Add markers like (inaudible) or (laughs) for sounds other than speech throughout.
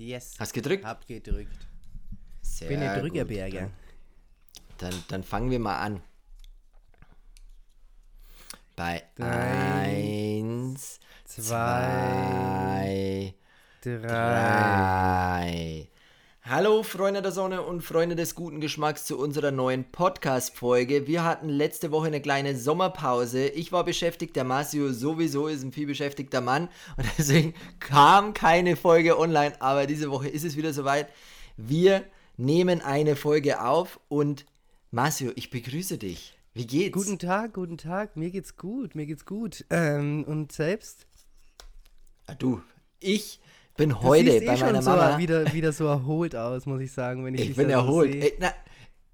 Yes. Hast gedrückt? Hab gedrückt. Sehr Bin der gut. Drückerberger. Dann, dann fangen wir mal an. Bei Drei, 1, Zwei, 2, drei. 3. Hallo Freunde der Sonne und Freunde des guten Geschmacks zu unserer neuen Podcast-Folge. Wir hatten letzte Woche eine kleine Sommerpause. Ich war beschäftigt, der Masio sowieso ist ein viel beschäftigter Mann und (laughs) deswegen kam keine Folge online. Aber diese Woche ist es wieder soweit. Wir nehmen eine Folge auf und Masio, ich begrüße dich. Wie geht's? Guten Tag, guten Tag. Mir geht's gut, mir geht's gut. Ähm, und selbst? Ah, du, ich bin heute eh bei schon meiner so Mama. wieder, wieder so erholt aus, muss ich sagen, wenn ich, Ich dich bin da so erholt. sehe. Ey, na,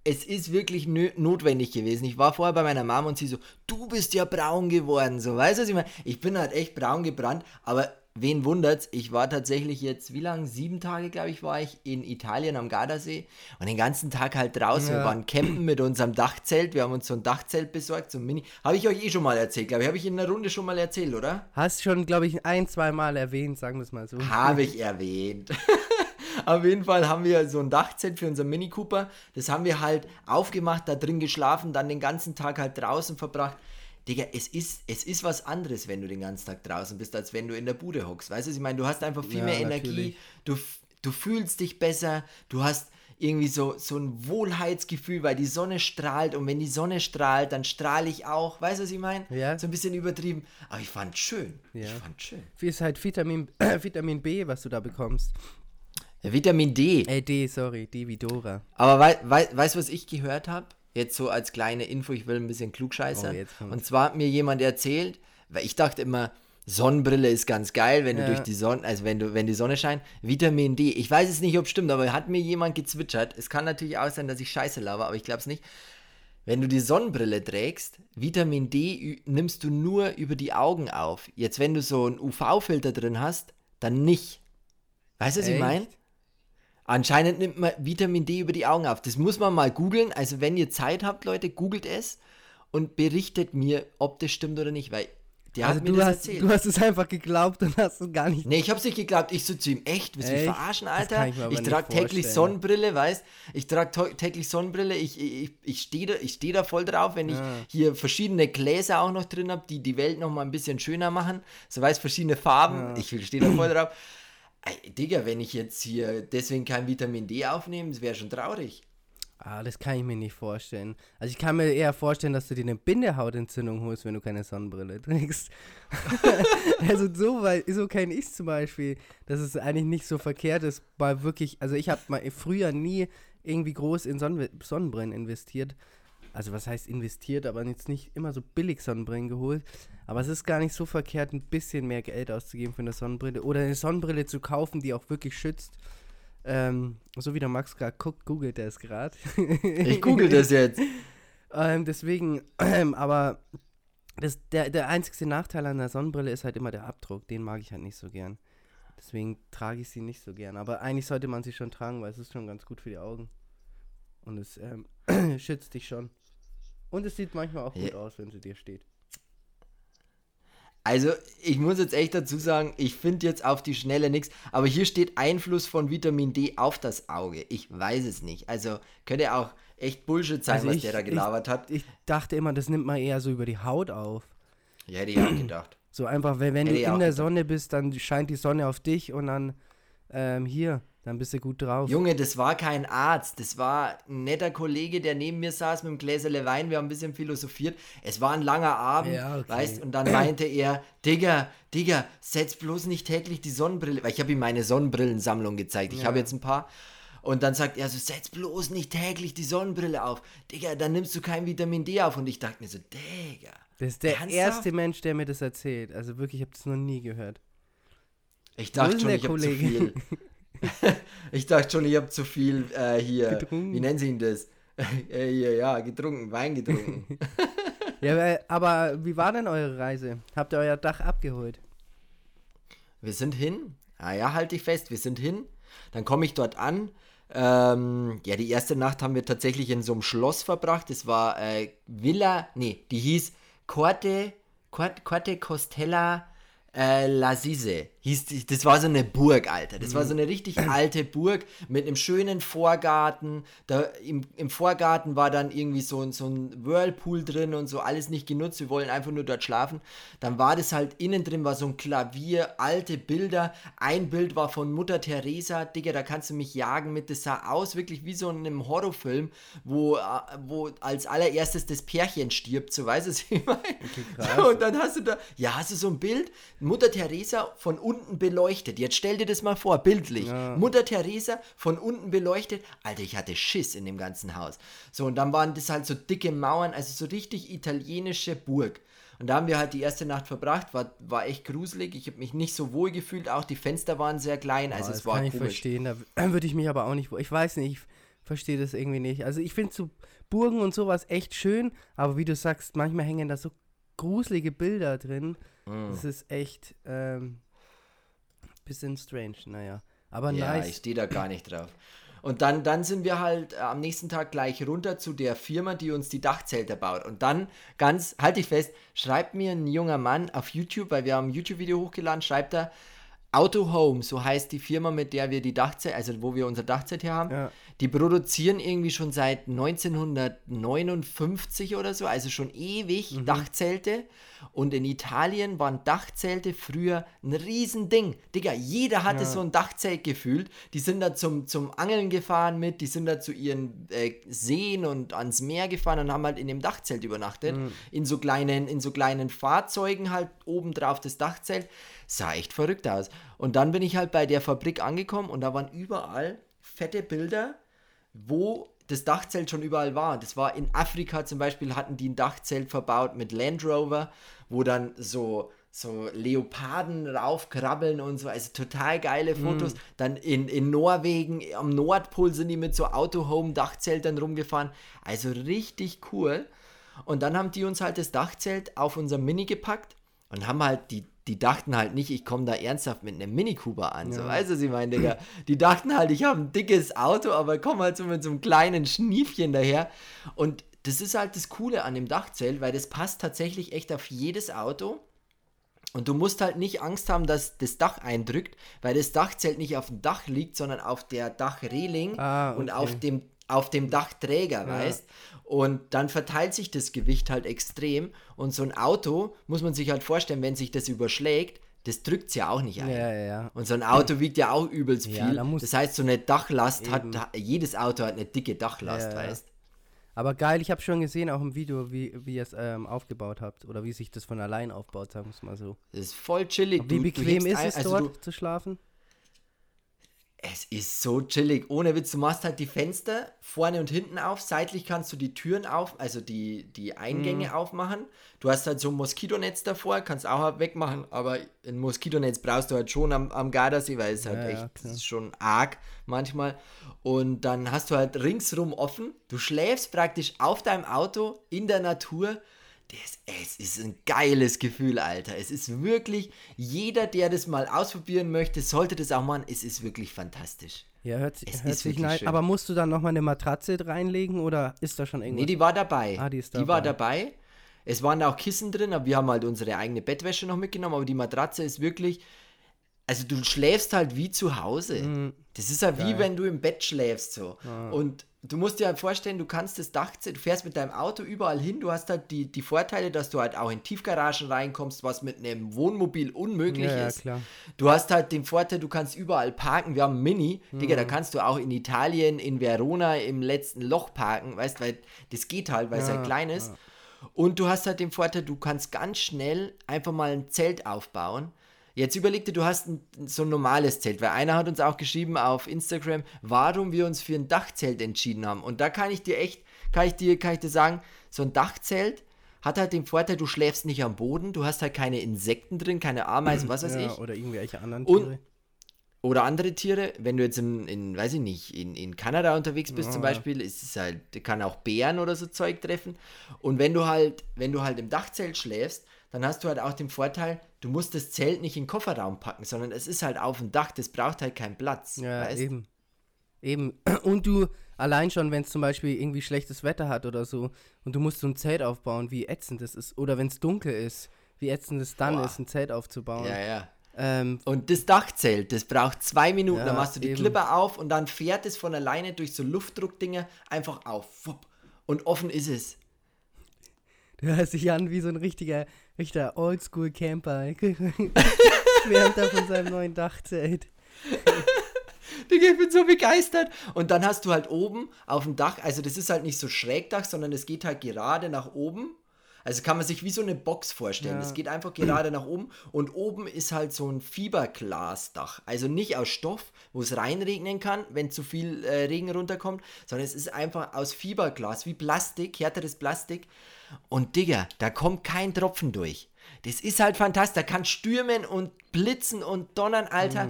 es ist wirklich notwendig gewesen. Ich war vorher bei meiner Mama und sie so, du bist ja braun geworden. So, weißt du, was ich meine? Ich bin halt echt braun gebrannt, aber wen wundert's? Ich war tatsächlich jetzt, wie lange? Sieben Tage, glaube ich, war ich in Italien am Gardasee und den ganzen Tag halt draußen. Wir Ja. waren campen mit unserem Dachzelt. Wir haben uns so ein Dachzelt besorgt, so ein Mini. Habe ich euch eh schon mal erzählt, glaube ich. Habe ich in der Runde schon mal erzählt, oder? Hast schon, glaube ich, ein, zwei Mal erwähnt, sagen wir es mal so. Habe ich (laughs) erwähnt. (laughs) Auf jeden Fall haben wir so ein Dachzelt für unseren Mini Cooper. Das haben wir halt aufgemacht, da drin geschlafen, dann den ganzen Tag halt draußen verbracht. Digga, es ist, es ist was anderes, wenn du den ganzen Tag draußen bist, als wenn du in der Bude hockst. Weißt du, was ich meine, du hast einfach viel Ja, mehr Energie, natürlich. du, du fühlst dich besser, du hast irgendwie so, so ein Wohlheitsgefühl, weil die Sonne strahlt und wenn die Sonne strahlt, dann strahle ich auch. Weißt du, was ich meine? Ja. So ein bisschen übertrieben. Aber ich fand schön. Ich Ja. fand schön. Ist halt Vitamin, (clears throat) Vitamin B, was du da bekommst. Vitamin D. Äh, D, sorry, D wie Dora. Aber wei wei weißt du, was ich gehört habe? Jetzt so als kleine Info, ich will ein bisschen klugscheißern. Oh. Und zwar hat mir jemand erzählt, weil ich dachte immer, Sonnenbrille ist ganz geil, wenn du Ja. durch die Sonne, also wenn du, wenn die Sonne scheint. Vitamin D. Ich weiß es nicht, ob es stimmt, aber hat mir jemand gezwitschert. Es kann natürlich auch sein, dass ich Scheiße laber, aber ich glaube es nicht. Wenn du die Sonnenbrille trägst, Vitamin D nimmst du nur über die Augen auf. Jetzt, wenn du so einen UV-Filter drin hast, dann nicht. Weißt du, was ich Echt? meine? Anscheinend nimmt man Vitamin D über die Augen auf. Das muss man mal googeln. Also wenn ihr Zeit habt, Leute, googelt es und berichtet mir, ob das stimmt oder nicht, weil der Also hat mir du das hast, erzählt. du hast es einfach geglaubt und hast es gar nicht. Nee, ich hab's nicht geglaubt. Ich so zu ihm, echt? Willst du mich verarschen, Alter? ich Ich, trage täglich. Sonnenbrille, weißt Ich trage täglich Sonnenbrille. Ich, ich, ich stehe da, ich steh da voll drauf, wenn ich Ja. hier verschiedene Gläser auch noch drin habe, die die Welt noch mal ein bisschen schöner machen. So weißt verschiedene Farben. Ich stehe da voll drauf. Ey, Digga, wenn ich jetzt hier deswegen kein Vitamin D aufnehme, das wäre schon traurig. Ah, das kann ich mir nicht vorstellen. Also ich kann mir eher vorstellen, dass du dir eine Bindehautentzündung holst, wenn du keine Sonnenbrille (laughs) trägst. also so, weil, so kenne ich zum Beispiel, dass es eigentlich nicht so verkehrt ist, weil wirklich, also ich habe mal früher nie irgendwie groß in Sonnen Sonnenbrillen investiert. Also was heißt investiert, aber jetzt nicht immer so billig Sonnenbrillen geholt. Aber es ist gar nicht so verkehrt, ein bisschen mehr Geld auszugeben für eine Sonnenbrille oder eine Sonnenbrille zu kaufen, die auch wirklich schützt. Ähm, so wie der Max gerade guckt, googelt er es gerade. Ich google das jetzt. (laughs) Ähm, deswegen, ähm, (clears throat) aber das, der, der einzige Nachteil an der Sonnenbrille ist halt immer der Abdruck. Den mag ich halt nicht so gern. Deswegen trage ich sie nicht so gern. Aber eigentlich sollte man sie schon tragen, weil es ist schon ganz gut für die Augen. Und es ähm, (clears throat) schützt dich schon. Und es sieht manchmal auch gut Ja. aus, wenn sie dir steht. Also, ich muss jetzt echt dazu sagen, ich finde jetzt auf die Schnelle nichts, aber hier steht Einfluss von Vitamin D auf das Auge. Ich weiß es nicht. Also, könnte auch echt Bullshit sein, Also was ich- der da gelabert hat. Ich dachte immer, das nimmt man eher so über die Haut auf. Ja, hätte ich auch gedacht. So einfach, wenn, wenn du ich in der gedacht. Sonne bist, dann scheint die Sonne auf dich und dann ähm, hier, dann bist du gut drauf. Junge, das war kein Arzt. Das war ein netter Kollege, der neben mir saß mit einem Gläserle Wein. Wir haben ein bisschen philosophiert. Es war ein langer Abend, Ja, okay. weißt Und dann meinte er, Digga, Digga, setz bloß nicht täglich die Sonnenbrille. Weil ich habe ihm meine Sonnenbrillensammlung gezeigt. Ich Ja. habe jetzt ein paar. Und dann sagt er so, setz bloß nicht täglich die Sonnenbrille auf. Digga, dann nimmst du kein Vitamin D auf. Und ich dachte mir so, Digga. Das ist der Ernsthaft? erste Mensch, der mir das erzählt. Also wirklich, ich habe das noch nie gehört. Ich dachte schon, ich habe zu Kollege? viel. (laughs) (laughs) ich dachte schon, ich habe zu viel äh, hier. Getrunken? Wie nennen sie ihn das? (laughs) äh, hier, ja, getrunken, Wein getrunken. (laughs) Ja, aber wie war denn eure Reise? Habt ihr euer Dach abgeholt? wir sind hin. Ah ja, halte ich fest, wir sind hin. Dann komme ich dort an. Ähm, ja, die erste Nacht haben wir tatsächlich in so einem Schloss verbracht. Das war äh, Villa, nee, die hieß Corte, Corte, Corte Costella äh, Lasise hieß das war so eine Burg, Alter. Das war so eine richtig alte Burg mit einem schönen Vorgarten. Da im, im Vorgarten war dann irgendwie so, ein- so ein Whirlpool drin und so, alles nicht genutzt. Wir wollen einfach nur dort schlafen. Dann war das halt innen drin, war so ein Klavier, alte Bilder. Ein Bild war von Mutter Teresa. Digga, da kannst du mich jagen mit. Das sah aus wirklich wie so in einem Horrorfilm, wo, äh, wo als allererstes das Pärchen stirbt, so weißt du, was ich meine. (laughs) krass. Und dann hast du da, ja, hast du so ein Bild, Mutter Teresa von unten beleuchtet. Jetzt stell dir das mal vor, bildlich. Mutter Teresa von unten beleuchtet. Alter, ich hatte Schiss in dem ganzen Haus. So, und dann waren das halt so dicke Mauern, also so richtig italienische Burg. Und da haben wir halt die erste Nacht verbracht, war, war echt gruselig. Ich habe mich nicht so wohl gefühlt, auch die Fenster waren sehr klein, also Boah, es war kann ich komisch. verstehen. Da (clears throat) würde ich mich aber auch nicht. wo- Ich weiß nicht, ich verstehe das irgendwie nicht. Also ich finde so Burgen und sowas echt schön, aber wie du sagst, manchmal hängen da so gruselige Bilder drin. Mhm. Das ist echt ähm, bisschen strange, naja. Aber Ja, ich nice. stehe da gar nicht drauf. Und dann, dann sind wir halt äh, am nächsten Tag gleich runter zu der Firma, die uns die Dachzelte baut. Und dann, ganz, halte ich fest, schreibt mir ein junger Mann auf YouTube, weil wir haben ein YouTube-Video hochgeladen, schreibt er, Auto Home, so heißt die Firma, mit der wir die Dachzelt, also wo wir unser Dachzelt her haben, Ja. die produzieren irgendwie schon seit 1959 oder so, also schon ewig Dachzelte. Und in Italien waren Dachzelte früher ein Riesending. Digga, jeder hatte so ein Dachzelt gefühlt. Die sind da zum, zum Angeln gefahren mit, die sind da zu ihren äh, Seen und ans Meer gefahren und haben halt in dem Dachzelt übernachtet. In, so kleinen, in so kleinen Fahrzeugen halt obendrauf das Dachzelt. Sah echt verrückt aus. Und dann bin ich halt bei der Fabrik angekommen und da waren überall fette Bilder wo das Dachzelt schon überall war. Das war in Afrika zum Beispiel, hatten die ein Dachzelt verbaut mit Land Rover, wo dann so, so Leoparden raufkrabbeln und so. Also total geile Fotos. Dann in, in Norwegen, am Nordpol sind die mit so Autohome-Dachzeltern rumgefahren. Also richtig cool. Und dann haben die uns halt das Dachzelt auf unser Mini gepackt und haben halt die die dachten halt nicht, ich komme da ernsthaft mit einem Mini Cooper an. So, weißt du, sie meinen, Digga. Die dachten halt, ich habe ein dickes Auto, aber komm halt so mit so einem kleinen Schniefchen daher. Und das ist halt das Coole an dem Dachzelt, weil das passt tatsächlich echt auf jedes Auto. Und du musst halt nicht Angst haben, dass das Dach eindrückt, weil das Dachzelt nicht auf dem Dach liegt, sondern auf der Dachreling Ah, und okay. auf dem, auf dem Dachträger, weißt Und dann verteilt sich das Gewicht halt extrem. Und so ein Auto, muss man sich halt vorstellen, wenn sich das überschlägt, das drückt es ja auch nicht ein. Ja, ja, ja. Und so ein Auto wiegt ja auch übelst Ja, viel. muss- das heißt, so eine Dachlast hat, Eben. jedes Auto hat eine dicke Dachlast, Ja, ja. weißt Aber geil, ich habe schon gesehen, auch im Video, wie, wie ihr es ähm, aufgebaut habt. Oder wie sich das von allein aufbaut, sagen wir es mal so. Das ist voll chillig. Wie Du- du bequem hebst ist ein- es also dort Du, zu schlafen? Es ist so chillig. Ohne Witz, du machst halt die Fenster vorne und hinten auf. Seitlich kannst du die Türen auf, also die, die. Eingänge aufmachen. Du hast halt so ein Moskitonetz davor, kannst auch halt wegmachen, aber ein Moskitonetz brauchst du halt schon am, am Gardasee, weil es halt Ja, ja, echt, ist schon arg manchmal. Und dann hast du halt ringsrum offen. Du schläfst praktisch auf deinem Auto in der Natur. Das, es ist ein geiles Gefühl, Alter. Es ist wirklich, jeder, der das mal ausprobieren möchte, sollte das auch machen. Es ist wirklich fantastisch. Ja, hört, Es hört ist sich nice. schön. Aber musst du dann nochmal eine Matratze reinlegen oder ist da schon irgendwas? Nee, die war dabei. Ah, die ist Die war dabei. dabei. Es waren auch Kissen drin, aber wir haben halt unsere eigene Bettwäsche noch mitgenommen, aber die Matratze ist wirklich. Also du schläfst halt wie zu Hause. Mhm. Das ist halt wie wenn du im Bett schläfst so. Und du musst dir halt vorstellen, du kannst das Dachzelt, du fährst mit deinem Auto überall hin, du hast halt die, die Vorteile, dass du halt auch in Tiefgaragen reinkommst, was mit einem Wohnmobil unmöglich Ja, ja, ist. klar. Du hast halt den Vorteil, du kannst überall parken. Wir haben ein Mini. Digga, Mhm. da kannst du auch in Italien, in Verona im letzten Loch parken, weißt, weil das geht halt, weil es halt klein ist. Und du hast halt den Vorteil, du kannst ganz schnell einfach mal ein Zelt aufbauen. Jetzt überleg dir, du hast ein, so ein normales Zelt, weil einer hat uns auch geschrieben auf Instagram, warum wir uns für ein Dachzelt entschieden haben. Und da kann ich dir echt, kann ich dir, kann ich dir sagen, so ein Dachzelt hat halt den Vorteil, du schläfst nicht am Boden, du hast halt keine Insekten drin, keine Ameisen, was weiß ja, ich. Oder irgendwelche anderen Und- Tiere. Oder andere Tiere, wenn du jetzt in, in weiß ich nicht, in, in Kanada unterwegs bist zum Beispiel, ist es halt, kann auch Bären oder so Zeug treffen. Und wenn du halt, wenn du halt im Dachzelt schläfst, dann hast du halt auch den Vorteil, du musst das Zelt nicht in den Kofferraum packen, sondern es ist halt auf dem Dach, das braucht halt keinen Platz. Ja, weißt? eben. Eben. (clears throat) Und du, allein schon, wenn es zum Beispiel irgendwie schlechtes Wetter hat oder so und du musst so ein Zelt aufbauen, wie ätzend das ist. Oder wenn es dunkel ist, wie ätzend es dann Boah. ist, ein Zelt aufzubauen. Ja, ja. Ähm, Und das Dachzelt, das braucht zwei Minuten. Ja, dann machst du die eben. Klippe auf und dann fährt es von alleine durch so Luftdruckdinger einfach auf. Und offen ist es. (laughs) du hörst dich an wie so ein richtiger, richtiger Oldschool-Camper. (laughs) Schwärmt er von seinem neuen Dachzelt. (laughs) Digga, ich bin so begeistert. Und dann hast du halt oben auf dem Dach, also das ist halt nicht so Schrägdach, sondern es geht halt gerade nach oben. Also kann man sich wie so eine Box vorstellen. Ja. Es geht einfach gerade nach oben und oben ist halt so ein Fiberglasdach. Also nicht aus Stoff, wo es reinregnen kann, wenn zu viel äh, Regen runterkommt, sondern es ist einfach aus Fiberglas, wie Plastik, härteres Plastik. Und Digga, da kommt kein Tropfen durch. Das ist halt fantastisch. Da kann stürmen und blitzen und donnern, Alter.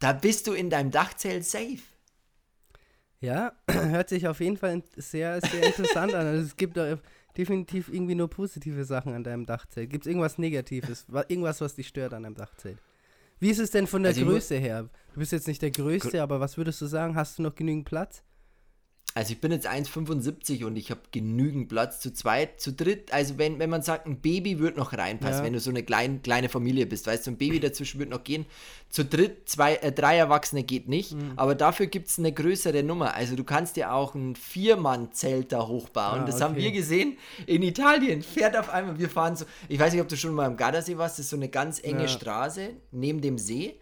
Da bist du in deinem Dachzelt safe. Ja, (clears throat) hört sich auf jeden Fall sehr, sehr interessant an. Also es gibt definitiv irgendwie nur positive Sachen an deinem Dachzelt. Gibt es irgendwas Negatives? Wa- Irgendwas, was dich stört an deinem Dachzelt? Wie ist es denn von der Also Größe her? Du bist jetzt nicht der Größte, aber was würdest du sagen? Hast du noch genügend Platz? Also ich bin jetzt 1,75 und ich habe genügend Platz zu zweit, zu dritt. Also wenn, wenn man sagt, ein Baby wird noch reinpassen, Ja. wenn du so eine klein, kleine Familie bist, weißt du, ein Baby dazwischen wird noch gehen. Zu dritt, zwei, äh, drei Erwachsene geht nicht, Mhm. aber dafür gibt es eine größere Nummer. Also du kannst dir auch ein Viermann-Zelt da hochbauen. Ah, das haben okay. wir gesehen in Italien. Fährt auf einmal, wir fahren so, ich weiß nicht, ob du schon mal am Gardasee warst, das ist so eine ganz enge Ja. Straße neben dem See.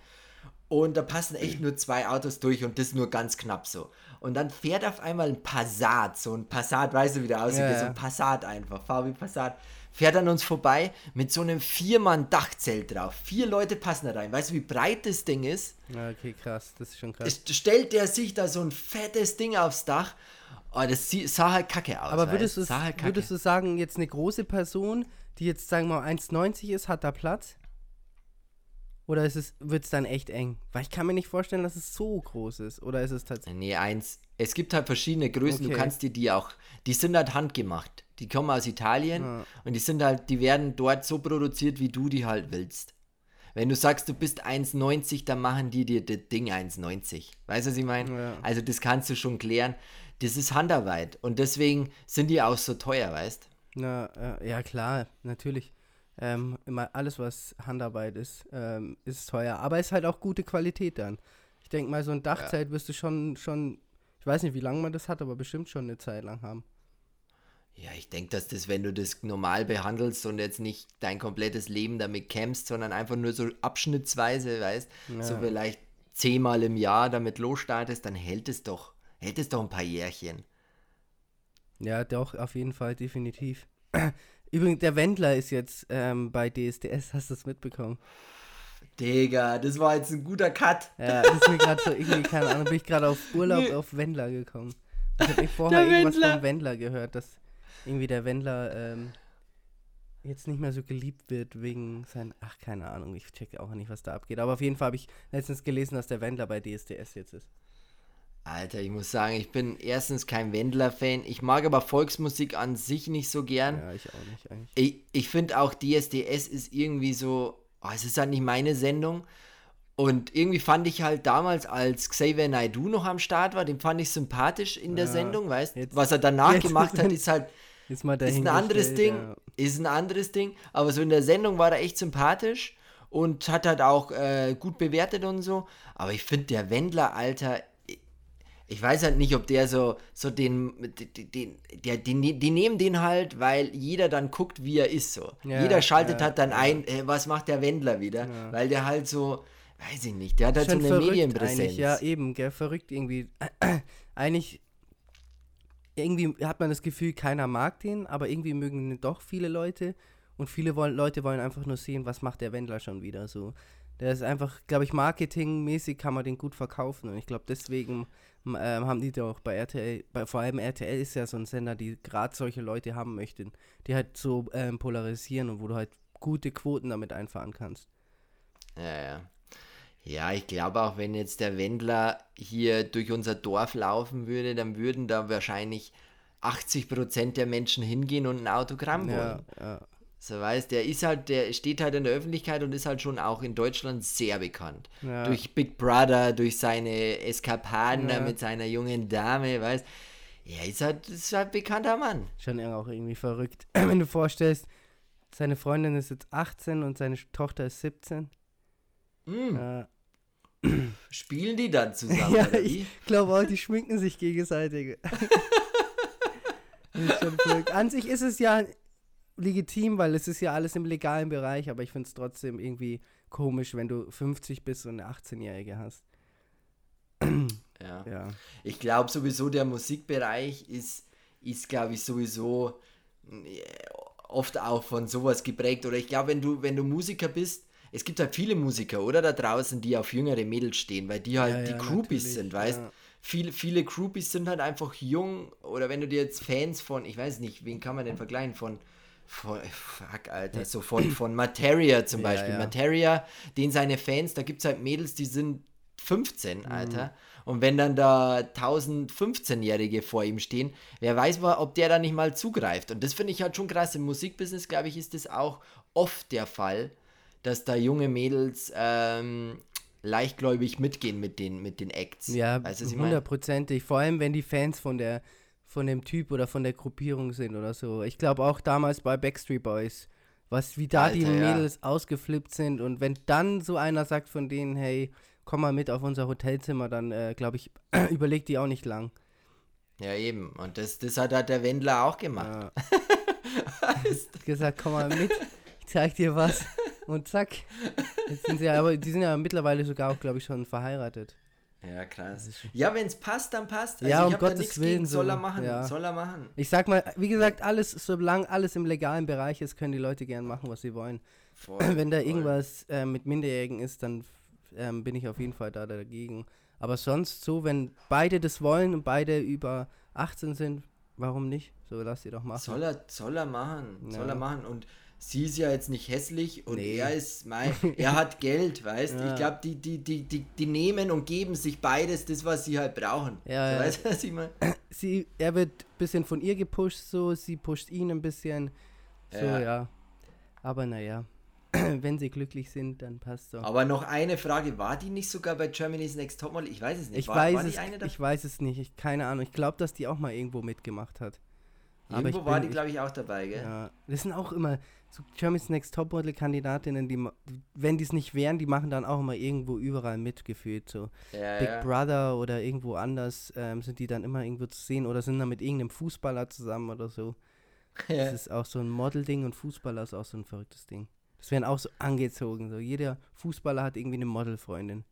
Und da passen echt (clears throat) nur zwei Autos durch und das nur ganz knapp so. Und dann fährt auf einmal ein Passat, so ein Passat, weißt du, wie der aussieht, Ja, so ein Passat einfach, VW Passat, fährt an uns vorbei mit so einem Viermann-Dachzelt drauf. Vier Leute passen da rein. Weißt du, wie breit das Ding ist? Okay, krass. Das ist schon krass. Stellt der sich da so ein fettes Ding aufs Dach. Oh, das sah halt kacke aus. aber würdest, du, halt würdest du sagen, jetzt eine große Person, die jetzt, sagen wir mal, 1,90 ist, hat da Platz? Oder ist es, wird es dann echt eng? Weil ich kann mir nicht vorstellen, dass es so groß ist. Oder ist es tatsächlich. Nee, eins. Es gibt halt verschiedene Größen, du Okay. kannst dir die auch, die sind halt handgemacht. Die kommen aus Italien Ja. und die sind halt, die werden dort so produziert, wie du die halt willst. Wenn du sagst, du bist 1,90, dann machen die dir das Ding 1,90. Weißt du, was ich meine? Ja. Also das kannst du schon klären. Das ist Handarbeit und deswegen sind die auch so teuer, weißt Na, äh, ja, klar, natürlich. Ähm, immer alles, was Handarbeit ist, ähm, ist teuer. Aber ist halt auch gute Qualität dann. Ich denke mal, so ein Dachzelt wirst du schon, schon, ich weiß nicht, wie lange man das hat, aber bestimmt schon eine Zeit lang haben. Ja, ich denke, dass das, wenn du das normal behandelst und jetzt nicht dein komplettes Leben damit kämpfst, sondern einfach nur so abschnittsweise, weißt, so Ja. vielleicht zehnmal im Jahr damit losstartest, dann hält es doch, hält es doch ein paar Jährchen. Ja, doch, auf jeden Fall, definitiv. Übrigens, der Wendler ist jetzt ähm, bei DSDS, hast du das mitbekommen? Digga, das war jetzt ein guter Cut. Ja, das ist mir gerade so irgendwie, keine Ahnung, bin ich gerade auf Urlaub Nee. auf Wendler gekommen. Ich habe vorher Der irgendwas Wendler. vom Wendler gehört, dass irgendwie der Wendler ähm, jetzt nicht mehr so geliebt wird wegen sein, ach keine Ahnung, ich checke auch nicht, was da abgeht. Aber auf jeden Fall habe ich letztens gelesen, dass der Wendler bei DSDS jetzt ist. Alter, ich muss sagen, ich bin erstens kein Wendler-Fan. Ich mag aber Volksmusik an sich nicht so gern. Ja, ich auch nicht eigentlich. Ich, ich finde auch DSDS ist irgendwie so, oh, es ist halt nicht meine Sendung. Und irgendwie fand ich halt damals, als Xavier Naidoo noch am Start war, den fand ich sympathisch in der Ja, Sendung, weißt jetzt- Was er danach gemacht hat, ist halt, (laughs) Ist mal ist ein anderes Ding, dahingestellt, ist ein anderes Ding. Aber so in der Sendung war er echt sympathisch und hat halt auch äh, gut bewertet und so. Aber ich finde, der Wendler, Alter, ich- weiß halt nicht, ob der so, so den, den, der, den, die nehmen den halt, weil jeder dann guckt, wie er ist so. Ja, jeder schaltet ja, halt dann ja. ein, äh, was macht der Wendler wieder? Weil der halt so, weiß ich nicht, der hat halt so Schon eine verrückt Medienpräsenz. eigentlich, ja eben, gell, verrückt irgendwie. (clears throat) eigentlich, irgendwie hat man das Gefühl, keiner mag den, aber irgendwie mögen ihn doch viele Leute und viele wollen, Leute wollen einfach nur sehen, was macht der Wendler schon wieder so. Der ist einfach, glaube ich, marketingmäßig kann man den gut verkaufen und ich glaube deswegen ähm, haben die doch bei RTL, bei, vor allem RTL ist ja so ein Sender, die gerade solche Leute haben möchten, die halt so ähm, polarisieren und wo du halt gute Quoten damit einfahren kannst. Ja, ja. Ja, ich glaube auch, wenn jetzt der Wendler hier durch unser Dorf laufen würde, dann würden da wahrscheinlich 80% der Menschen hingehen und ein Autogramm Ja, wollen. ja. So weißt, der ist halt, der steht halt in der Öffentlichkeit und ist halt schon auch in Deutschland sehr bekannt. Ja. Durch Big Brother, durch seine Eskapaden da Ja. mit seiner jungen Dame, weißt. Er ist halt, ist halt ein bekannter Mann. Schon auch irgendwie verrückt. (clears throat) Wenn du vorstellst, seine Freundin ist jetzt 18 und seine Tochter ist 17. Mm. Ja. (clears throat) Spielen die dann (laughs) zusammen, Ja, ich glaube auch, die (laughs) schminken sich gegenseitig. (laughs) An sich ist es ja legitim, weil es ist ja alles im legalen Bereich, aber ich finde es trotzdem irgendwie komisch, wenn du 50 bist und eine 18-Jährige hast. Ja. Ja. Ich glaube sowieso, der Musikbereich ist, ist glaube ich, sowieso äh, oft auch von sowas geprägt. Oder ich glaube, wenn du, wenn du Musiker bist, es gibt halt viele Musiker, oder da draußen, die auf jüngere Mädels stehen, weil die halt Ja, die ja, Groupies sind, weißt ja. Viele, viele Groupies sind halt einfach jung. Oder wenn du dir jetzt Fans von, ich weiß nicht, wen kann man denn vergleichen? Von, von fuck, Alter, so von, von Materia zum Ja, Beispiel. ja. Materia, den seine Fans, da gibt es halt Mädels, die sind Mhm. 15, Alter. Und wenn dann da 1000 15-Jährige vor ihm stehen, wer weiß mal, ob der da nicht mal zugreift. Und das finde ich halt schon krass. Im Musikbusiness, glaube ich, ist das auch oft der Fall, dass da junge Mädels ähm, leichtgläubig mitgehen mit den, mit den Acts. Ja, hundertprozentig. Vor allem, wenn die Fans von der von dem Typ oder von der Gruppierung sind oder so. Ich glaube auch damals bei Backstreet Boys, was wie da die Alter, ja. Mädels ausgeflippt sind und wenn dann so einer sagt von denen, hey, komm mal mit auf unser Hotelzimmer, dann äh, glaube ich, (clears throat) überlegt die auch nicht lang. Ja, eben. Und das, das hat halt der Wendler auch gemacht. Ja. (laughs) Hat (laughs) gesagt, komm mal mit, ich zeig dir was. Und zack. Jetzt sind sie ja, aber die sind ja mittlerweile sogar auch, glaube ich, schon verheiratet. Ja, krass. Ja, wenn es passt, dann passt. Also Ja, ich um Gottes Willen gegen, soll so, er machen, ja. soll er machen. Ich sag mal, wie gesagt, alles, solange alles im legalen Bereich ist, können die Leute gern machen, was sie wollen. Voll, (clears throat) Wenn da voll. irgendwas äh, mit Minderjährigen ist, dann ähm, bin ich auf jeden Fall da dagegen. Aber sonst so, wenn beide das wollen und beide über 18 sind, warum nicht? So, lass sie doch machen. Soll er, soll er machen, soll Ja. er machen. Und sie ist ja jetzt nicht hässlich und Nee. er ist, mein, (laughs) er hat Geld, weißt Ja. Ich glaube, die, die, die, die, die nehmen und geben sich beides das, was sie halt brauchen. Ja, so, ja. Weißt du, was ich meine? (clears throat) sie, er wird ein bisschen von ihr gepusht, so, sie pusht ihn ein bisschen. So, Ja. ja. Aber naja, (clears throat) wenn sie glücklich sind, dann passt so. Aber noch eine Frage, war die nicht sogar bei Germany's Next Topmodel? Ich weiß es nicht. Ich war, weiß war die es, ich weiß es nicht, ich, keine Ahnung. Ich glaube, dass die auch mal irgendwo mitgemacht hat. aber Irgendwo ich war bin- die, glaube ich, auch dabei, gell? Ja, das sind auch immer so Germany's Next Topmodel-Kandidatinnen, die, wenn die es nicht wären, die machen dann auch immer irgendwo überall mitgefühlt. So Ja, Big ja. Brother oder irgendwo anders ähm, sind die dann immer irgendwo zu sehen oder sind dann mit irgendeinem Fußballer zusammen oder so. Ja. Das ist auch so ein Modelding und Fußballer ist auch so ein verrücktes Ding. Das werden auch so angezogen. So. Jeder Fußballer hat irgendwie eine Modelfreundin.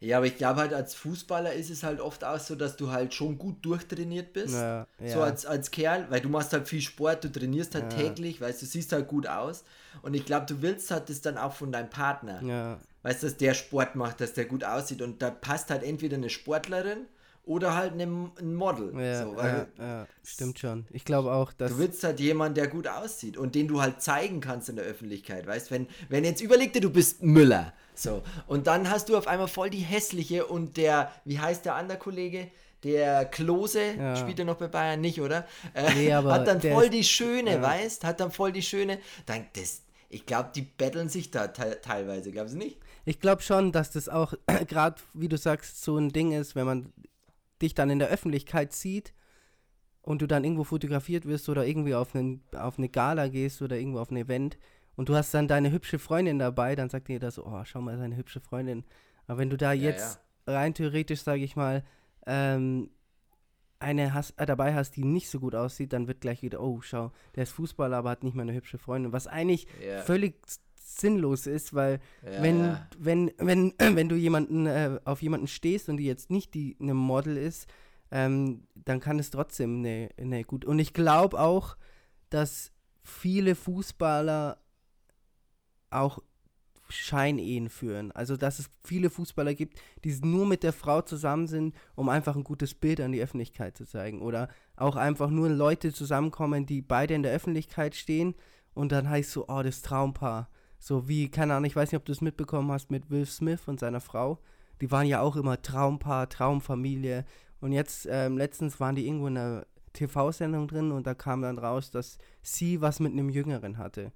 Ja, aber ich glaube halt, als Fußballer ist es halt oft auch so, dass du halt schon gut durchtrainiert bist. Ja, So ja. als, als Kerl, weil du machst halt viel Sport, du trainierst halt Ja. täglich, weißt du, siehst halt gut aus. Und ich glaube, du willst halt das dann auch von deinem Partner. ja. Weißt du, dass der Sport macht, dass der gut aussieht. Und da passt halt entweder eine Sportlerin oder halt ein Model. Ja, so, ja, ja, stimmt schon. Ich glaube auch, dass. Du willst halt jemanden, der gut aussieht und den du halt zeigen kannst in der Öffentlichkeit, weißt wenn wenn jetzt überleg dir, du bist Müller, so und dann hast du auf einmal voll die hässliche und der, wie heißt der andere Kollege, der Klose Ja. spielt er noch bei Bayern nicht, oder? Äh, Nee, (laughs) aber hat dann voll ist- die schöne, ja. weißt? Hat dann voll die schöne, dann das, ich glaube, die betteln sich da te teilweise, glaubst du nicht? Ich glaube schon, dass das auch (clears throat) gerade, wie du sagst, so ein Ding ist, wenn man dich dann in der Öffentlichkeit sieht und du dann irgendwo fotografiert wirst oder irgendwie auf, einen, auf eine Gala gehst oder irgendwo auf ein Event und du hast dann deine hübsche Freundin dabei, dann sagt dir das so, oh, schau mal, seine hübsche Freundin. Aber wenn du da Ja, jetzt rein theoretisch, sage ich mal, ähm, eine hast, äh, dabei hast, die nicht so gut aussieht, dann wird gleich wieder, oh, schau, der ist Fußballer, aber hat nicht mal eine hübsche Freundin. Was eigentlich Ja. völlig sinnlos ist, weil Ja, wenn, ja. wenn, wenn, (clears throat) wenn du jemanden äh, auf jemanden stehst und die jetzt nicht die eine Model ist, ähm, dann kann es trotzdem eine, eine gut. Und ich glaube auch, dass viele Fußballer auch Scheinehen führen. Also dass es viele Fußballer gibt, die nur mit der Frau zusammen sind, um einfach ein gutes Bild an die Öffentlichkeit zu zeigen. Oder auch einfach nur Leute zusammenkommen, die beide in der Öffentlichkeit stehen und dann heißt so, oh, das Traumpaar. So wie, keine Ahnung, ich weiß nicht, ob du es mitbekommen hast mit Will Smith und seiner Frau. Die waren ja auch immer Traumpaar, Traumfamilie. Und jetzt, ähm, letztens waren die irgendwo in einer TV-Sendung drin und da kam dann raus, dass sie was mit einem Jüngeren hatte.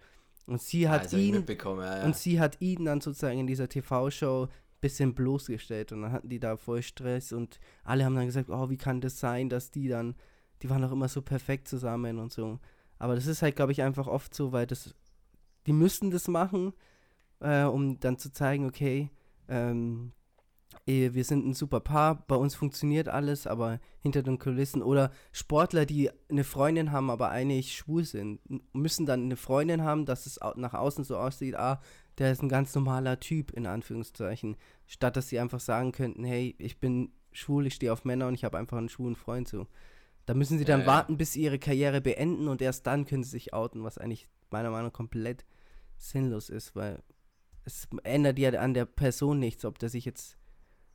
Und sie hat also ihn ja, ja. und sie hat ihn dann sozusagen in dieser TV-Show ein bisschen bloßgestellt und dann hatten die da voll Stress und alle haben dann gesagt, oh, wie kann das sein, dass die dann, die waren doch immer so perfekt zusammen und so. Aber das ist halt, glaube ich, einfach oft so, weil das, die müssten das machen, äh, um dann zu zeigen, okay, ähm, eh, wir sind ein super Paar, bei uns funktioniert alles, aber hinter den Kulissen oder Sportler, die eine Freundin haben, aber eigentlich schwul sind, müssen dann eine Freundin haben, dass es nach außen so aussieht, ah, der ist ein ganz normaler Typ, in Anführungszeichen, statt dass sie einfach sagen könnten, hey, ich bin schwul, ich stehe auf Männer und ich habe einfach einen schwulen Freund so. Da müssen sie dann ja, warten, bis sie ihre Karriere beenden und erst dann können sie sich outen, was eigentlich meiner Meinung nach komplett sinnlos ist, weil es ändert ja an der Person nichts, ob der sich jetzt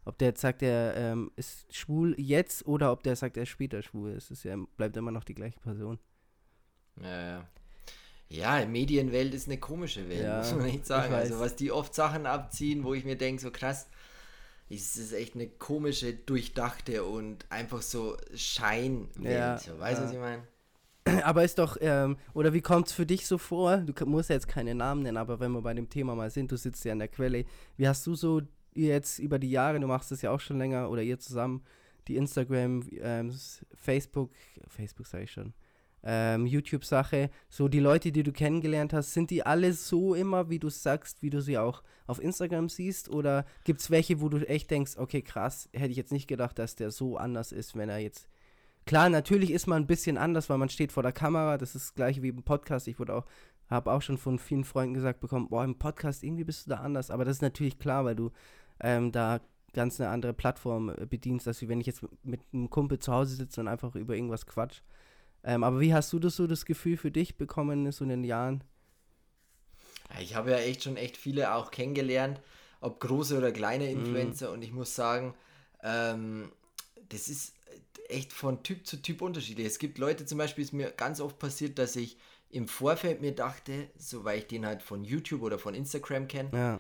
ob der jetzt sagt, er ähm, ist schwul jetzt oder ob der sagt, er ist später schwul ist. Es ja, bleibt immer noch die gleiche Person. Ja, ja. Ja, Medienwelt ist eine komische Welt, ja, muss man nicht sagen. Also was die oft Sachen abziehen, wo ich mir denke, so krass, es ist echt eine komische, durchdachte und einfach so Scheinwelt. Ja, so, weißt du, ja. was ich meine? (clears throat) Aber ist doch, ähm, oder wie kommt es für dich so vor? Du musst ja jetzt keine Namen nennen, aber wenn wir bei dem Thema mal sind, du sitzt ja an der Quelle. Wie hast du so jetzt über die Jahre, du machst es ja auch schon länger, oder ihr zusammen, die Instagram, ähm, Facebook, Facebook sage ich schon, ähm, YouTube-Sache, so die Leute, die du kennengelernt hast, sind die alle so immer, wie du sagst, wie du sie auch auf Instagram siehst? Oder gibt es welche, wo du echt denkst, okay, krass, hätte ich jetzt nicht gedacht, dass der so anders ist, wenn er jetzt. Klar, natürlich ist man ein bisschen anders, weil man steht vor der Kamera, das ist das gleiche wie im Podcast. Ich wurde auch, habe auch schon von vielen Freunden gesagt bekommen, boah, im Podcast irgendwie bist du da anders. Aber das ist natürlich klar, weil du ähm, da ganz eine andere Plattform äh, bedienst, als wenn ich jetzt mit einem Kumpel zu Hause sitze und einfach über irgendwas quatsch. Ähm, aber wie hast du das so das Gefühl für dich bekommen so in den Jahren? Ich habe ja echt schon echt viele auch kennengelernt, ob große oder kleine mhm. Influencer. Mm. Und ich muss sagen, ähm, das ist echt von Typ zu Typ unterschiedlich. Es gibt Leute zum Beispiel, ist mir ganz oft passiert, dass ich im Vorfeld mir dachte, so weil ich den halt von YouTube oder von Instagram kenne, ja.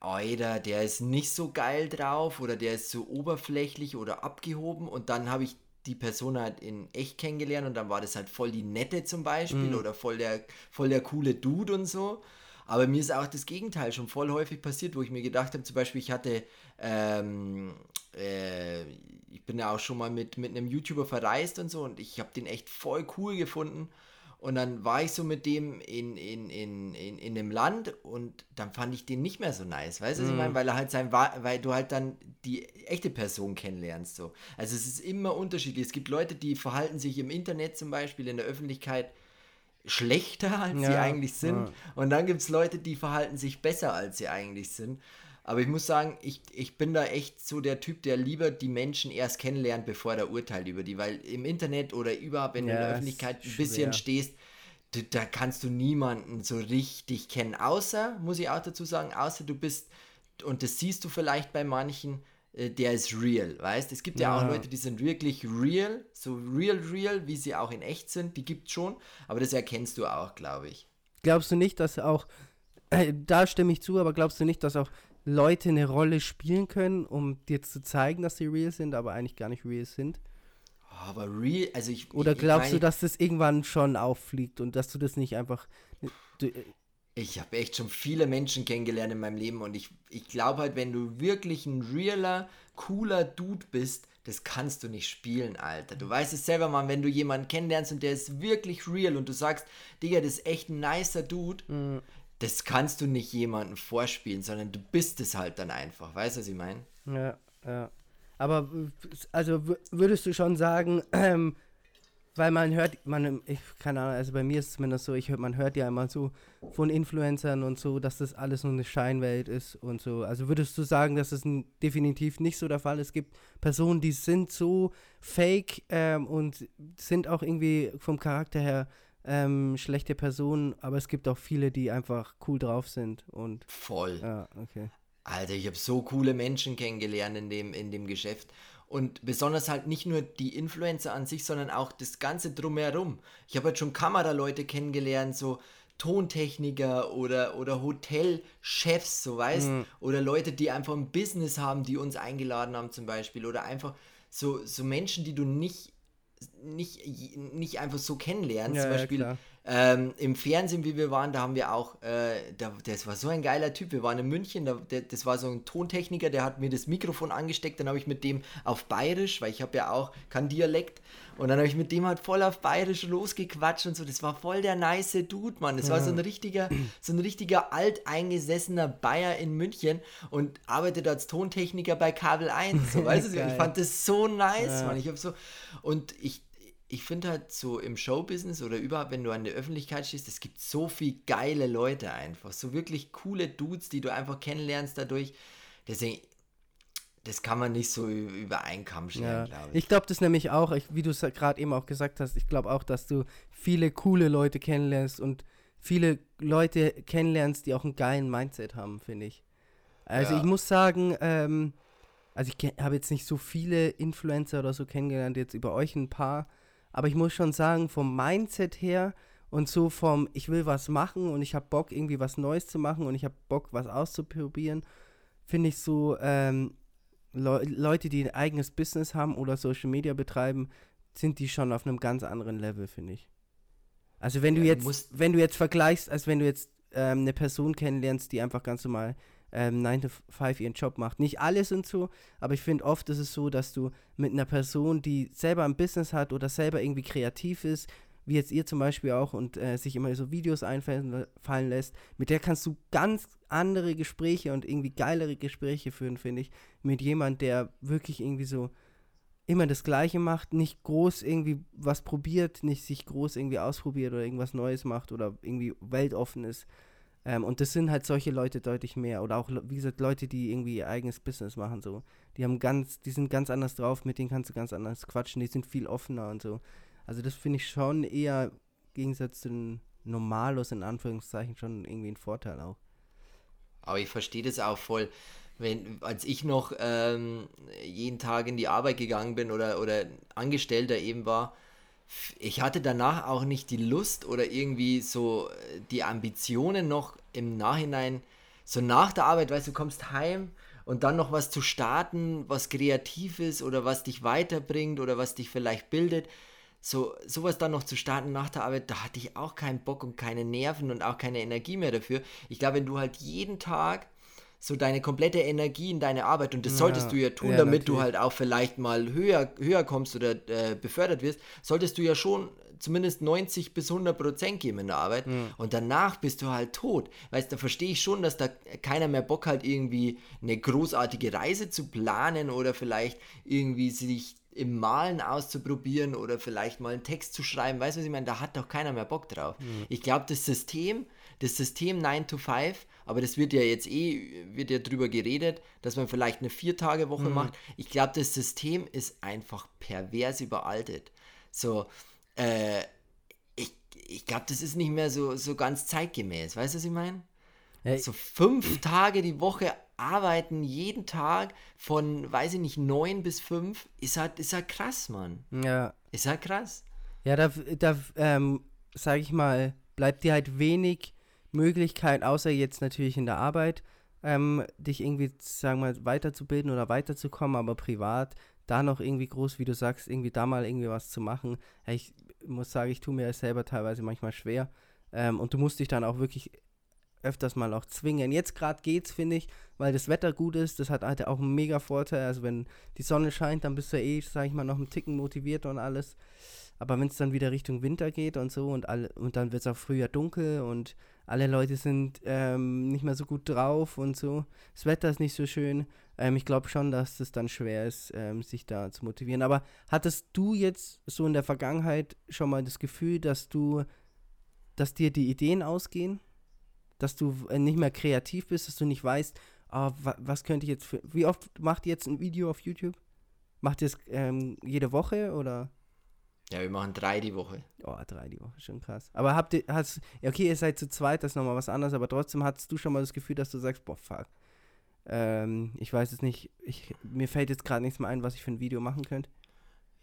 Alter, der ist nicht so geil drauf oder der ist so oberflächlich oder abgehoben und dann habe ich die Person halt in echt kennengelernt und dann war das halt voll die nette zum Beispiel mhm. oder voll der, voll der coole Dude und so. Aber mir ist auch das Gegenteil schon voll häufig passiert, wo ich mir gedacht habe, zum Beispiel, ich hatte, ähm, äh, ich bin ja auch schon mal mit, mit einem YouTuber verreist und so und ich habe den echt voll cool gefunden und dann war ich so mit dem in, in, in, in, in dem Land und dann fand ich den nicht mehr so nice. Weißt du, was mm. ich meine? Weil er halt sein weil du halt dann die echte Person kennenlernst. So. Also es ist immer unterschiedlich. Es gibt Leute, die verhalten sich im Internet zum Beispiel in der Öffentlichkeit schlechter, als ja, sie eigentlich sind. Ja. Und dann gibt es Leute, die verhalten sich besser, als sie eigentlich sind. Aber ich muss sagen, ich, ich bin da echt so der Typ, der lieber die Menschen erst kennenlernt, bevor er urteilt über die. Weil im Internet oder überhaupt, wenn ja, du in der Öffentlichkeit ein bisschen stehst, da kannst du niemanden so richtig kennen. Außer, muss ich auch dazu sagen, außer du bist, und das siehst du vielleicht bei manchen, äh, der ist real, weißt? Es gibt ja. ja, auch Leute, die sind wirklich real, so real, real, wie sie auch in echt sind, die gibt es schon, aber das erkennst du auch, glaube ich. Glaubst du nicht, dass auch, äh, da stimme ich zu, aber glaubst du nicht, dass auch Leute eine Rolle spielen können, um dir zu zeigen, dass sie real sind, aber eigentlich gar nicht real sind? Oh, aber real, also ich. Oder glaubst ich mein, du, dass das irgendwann schon auffliegt und dass du das nicht einfach. Du, äh, ich habe echt schon viele Menschen kennengelernt in meinem Leben und ich, ich glaube halt, wenn du wirklich ein realer, cooler Dude bist, das kannst du nicht spielen, Alter. Du weißt es selber mal, wenn du jemanden kennenlernst und der ist wirklich real und du sagst, Digga, das ist echt ein nicer Dude, mhm das kannst du nicht jemandem vorspielen, sondern du bist es halt dann einfach. Weißt du, was ich meine? Ja, ja. Aber also würdest du schon sagen, ähm, weil man hört, man, ich keine Ahnung, also bei mir ist es zumindest so, ich hör, man hört ja immer so von Influencern und so, dass das alles nur eine Scheinwelt ist und so. Also würdest du sagen, dass das ein, definitiv nicht so der Fall ist? Es gibt Personen, die sind so fake ähm, und sind auch irgendwie vom Charakter her ähm, schlechte Personen, aber es gibt auch viele, die einfach cool drauf sind und voll. Ja, okay. Alter, ich habe so coole Menschen kennengelernt in dem, in dem Geschäft. Und besonders halt nicht nur die Influencer an sich, sondern auch das Ganze drumherum. Ich habe halt schon Kameraleute kennengelernt, so Tontechniker oder, oder Hotelchefs, so weißt, mhm. oder Leute, die einfach ein Business haben, die uns eingeladen haben zum Beispiel, oder einfach so, so Menschen, die du nicht nicht, nicht einfach so kennenlernst. Ja, Zum Beispiel, ja, Ähm, Im Fernsehen, wie wir waren, da haben wir auch, äh, da, das war so ein geiler Typ. Wir waren in München, da, der, das war so ein Tontechniker, der hat mir das Mikrofon angesteckt. Dann habe ich mit dem auf Bayerisch, weil ich habe ja auch kein Dialekt, und dann habe ich mit dem halt voll auf Bayerisch losgequatscht und so. Das war voll der nice Dude, Mann. Das ja. war so ein richtiger, so ein richtiger alteingesessener Bayer in München und arbeitet als Tontechniker bei Kabel 1. So, weißt du, (laughs) ich fand das so nice, ja. Mann. Ich habe so und ich ich finde halt so im Showbusiness oder überhaupt, wenn du an der Öffentlichkeit stehst, es gibt so viele geile Leute einfach. So wirklich coole Dudes, die du einfach kennenlernst dadurch. Deswegen, das kann man nicht so über einen Kamm scheren, ja. glaube ich. Ich glaube das nämlich auch, ich, wie du es gerade eben auch gesagt hast, ich glaube auch, dass du viele coole Leute kennenlernst und viele Leute kennenlernst, die auch einen geilen Mindset haben, finde ich. Also ja. ich muss sagen, ähm, also ich habe jetzt nicht so viele Influencer oder so kennengelernt, jetzt über euch ein paar, aber ich muss schon sagen, vom Mindset her und so vom, ich will was machen und ich habe Bock, irgendwie was Neues zu machen und ich habe Bock, was auszuprobieren, finde ich so, ähm, Le Leute, die ein eigenes Business haben oder Social Media betreiben, sind die schon auf einem ganz anderen Level, finde ich. Also wenn ja, du jetzt, wenn du jetzt vergleichst, als wenn du jetzt ähm, eine Person kennenlernst, die einfach ganz normal ähm, 9 to 5 ihren Job macht. Nicht alle sind so, aber ich finde oft ist es so, dass du mit einer Person, die selber ein Business hat oder selber irgendwie kreativ ist, wie jetzt ihr zum Beispiel auch und äh, sich immer so Videos einfallen lässt, mit der kannst du ganz andere Gespräche und irgendwie geilere Gespräche führen, finde ich, mit jemand, der wirklich irgendwie so immer das Gleiche macht, nicht groß irgendwie was probiert, nicht sich groß irgendwie ausprobiert oder irgendwas Neues macht oder irgendwie weltoffen ist. Ähm, und das sind halt solche Leute deutlich mehr. Oder auch, wie gesagt, Leute, die irgendwie ihr eigenes Business machen. So. Die haben ganz, die sind ganz anders drauf, mit denen kannst du ganz anders quatschen, die sind viel offener und so. Also das finde ich schon eher im Gegensatz zu den Normalos in Anführungszeichen schon irgendwie ein Vorteil auch. Aber ich verstehe das auch voll. Wenn, als ich noch ähm, jeden Tag in die Arbeit gegangen bin oder, oder Angestellter eben war, ich hatte danach auch nicht die Lust oder irgendwie so äh, die Ambitionen noch im Nachhinein, so nach der Arbeit, weißt du, kommst heim und dann noch was zu starten, was Kreatives oder was dich weiterbringt oder was dich vielleicht bildet. So, sowas dann noch zu starten nach der Arbeit, da hatte ich auch keinen Bock und keine Nerven und auch keine Energie mehr dafür. Ich glaube, wenn du halt jeden Tag so deine komplette Energie in deine Arbeit und das ja, solltest du ja tun, ja, damit natürlich. du halt auch vielleicht mal höher, höher kommst oder äh, befördert wirst, solltest du ja schon zumindest 90 bis 100 Prozent geben in der Arbeit mhm. und danach bist du halt tot. Weißt, da verstehe ich schon, dass da keiner mehr Bock hat, irgendwie eine großartige Reise zu planen oder vielleicht irgendwie sich im Malen auszuprobieren oder vielleicht mal einen Text zu schreiben. Weißt du, was ich meine? Da hat doch keiner mehr Bock drauf. Mhm. Ich glaube, das System, das System 9 to 5 aber das wird ja jetzt eh, wird ja drüber geredet, dass man vielleicht eine Vier-Tage-Woche mhm. macht. Ich glaube, das System ist einfach pervers überaltet. So, äh, ich, ich glaube, das ist nicht mehr so, so ganz zeitgemäß. Weißt du, was ich meine? Ja, so fünf Tage die Woche arbeiten, jeden Tag von, weiß ich nicht, neun bis fünf, ist halt, ist halt krass, Mann. Ja. Ist halt krass. Ja, da, da ähm, sag ich mal, bleibt dir halt wenig Möglichkeit, außer jetzt natürlich in der Arbeit, ähm, dich irgendwie, sagen wir mal, weiterzubilden oder weiterzukommen, aber privat da noch irgendwie groß, wie du sagst, irgendwie da mal irgendwie was zu machen. Ich muss sagen, ich tue mir das selber teilweise manchmal schwer. Ähm, und du musst dich dann auch wirklich öfters mal auch zwingen. Jetzt gerade geht's, finde ich, weil das Wetter gut ist. Das hat halt auch einen mega Vorteil. Also wenn die Sonne scheint, dann bist du eh, sag ich mal, noch einen Ticken motiviert und alles. Aber wenn es dann wieder Richtung Winter geht und so und, all, und dann wird es auch früher dunkel und alle Leute sind ähm, nicht mehr so gut drauf und so. Das Wetter ist nicht so schön. Ähm, ich glaube schon, dass es dann schwer ist, ähm, sich da zu motivieren. Aber hattest du jetzt so in der Vergangenheit schon mal das Gefühl, dass du, dass dir die Ideen ausgehen? Dass du äh, nicht mehr kreativ bist, dass du nicht weißt, oh, wa was könnte ich jetzt für. Wie oft macht ihr jetzt ein Video auf YouTube? Macht ihr es ähm, jede Woche oder? Ja, wir machen drei die Woche. Oh, drei die Woche, schon krass. Aber habt ihr, hast, okay, ihr seid zu zweit, das ist nochmal was anderes, aber trotzdem hattest du schon mal das Gefühl, dass du sagst, boah, fuck. Ähm, ich weiß es nicht, ich, mir fällt jetzt gerade nichts mehr ein, was ich für ein Video machen könnte.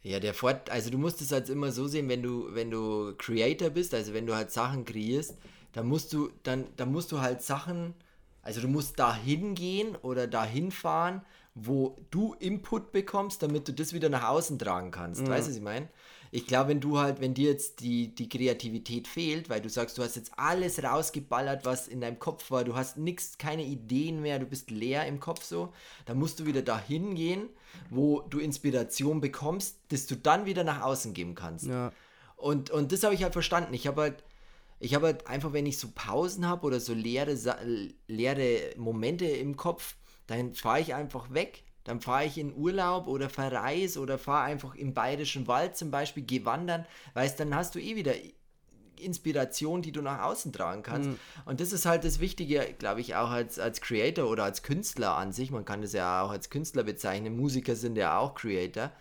Ja, der Fort, also du musst es halt immer so sehen, wenn du, wenn du Creator bist, also wenn du halt Sachen kreierst, dann musst du, dann, dann musst du halt Sachen, also du musst da hingehen oder da hinfahren, wo du Input bekommst, damit du das wieder nach außen tragen kannst. Mhm. Weißt du, was ich meine? Ich glaube, wenn du halt, wenn dir jetzt die, die Kreativität fehlt, weil du sagst, du hast jetzt alles rausgeballert, was in deinem Kopf war, du hast nichts, keine Ideen mehr, du bist leer im Kopf so, dann musst du wieder dahin gehen, wo du Inspiration bekommst, dass du dann wieder nach außen geben kannst. Ja. Und, und das habe ich halt verstanden. Ich habe halt, ich habe halt einfach, wenn ich so Pausen habe oder so leere, leere Momente im Kopf, dann fahre ich einfach weg dann fahre ich in Urlaub oder verreise oder fahre einfach im bayerischen Wald zum Beispiel, geh wandern, weißt, dann hast du eh wieder Inspiration, die du nach außen tragen kannst. Mhm. Und das ist halt das Wichtige, glaube ich, auch als, als Creator oder als Künstler an sich. Man kann das ja auch als Künstler bezeichnen. Musiker sind ja auch Creator.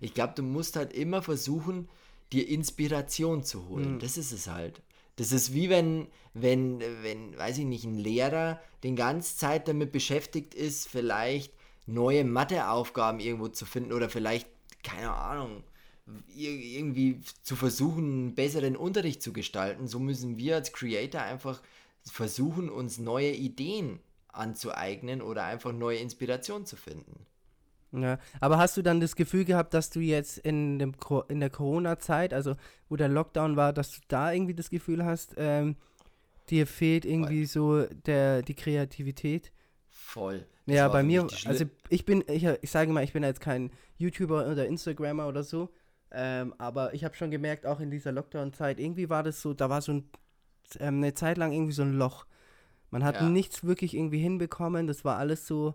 Ich glaube, du musst halt immer versuchen, dir Inspiration zu holen. Mhm. Das ist es halt. Das ist wie wenn, wenn, wenn, weiß ich nicht, ein Lehrer den ganze Zeit damit beschäftigt ist, vielleicht neue Matheaufgaben irgendwo zu finden oder vielleicht, keine Ahnung, irgendwie zu versuchen, einen besseren Unterricht zu gestalten. So müssen wir als Creator einfach versuchen, uns neue Ideen anzueignen oder einfach neue Inspirationen zu finden. Ja, aber hast du dann das Gefühl gehabt, dass du jetzt in, dem, in der Corona-Zeit, also wo der Lockdown war, dass du da irgendwie das Gefühl hast, ähm, dir fehlt irgendwie so der, die Kreativität? Voll. Das ja, bei mir, also ich bin, ich, ich sage mal, ich bin jetzt kein YouTuber oder Instagrammer oder so, ähm, aber ich habe schon gemerkt, auch in dieser Lockdown-Zeit, irgendwie war das so, da war so ein, ähm, eine Zeit lang irgendwie so ein Loch. Man hat ja. nichts wirklich irgendwie hinbekommen, das war alles so,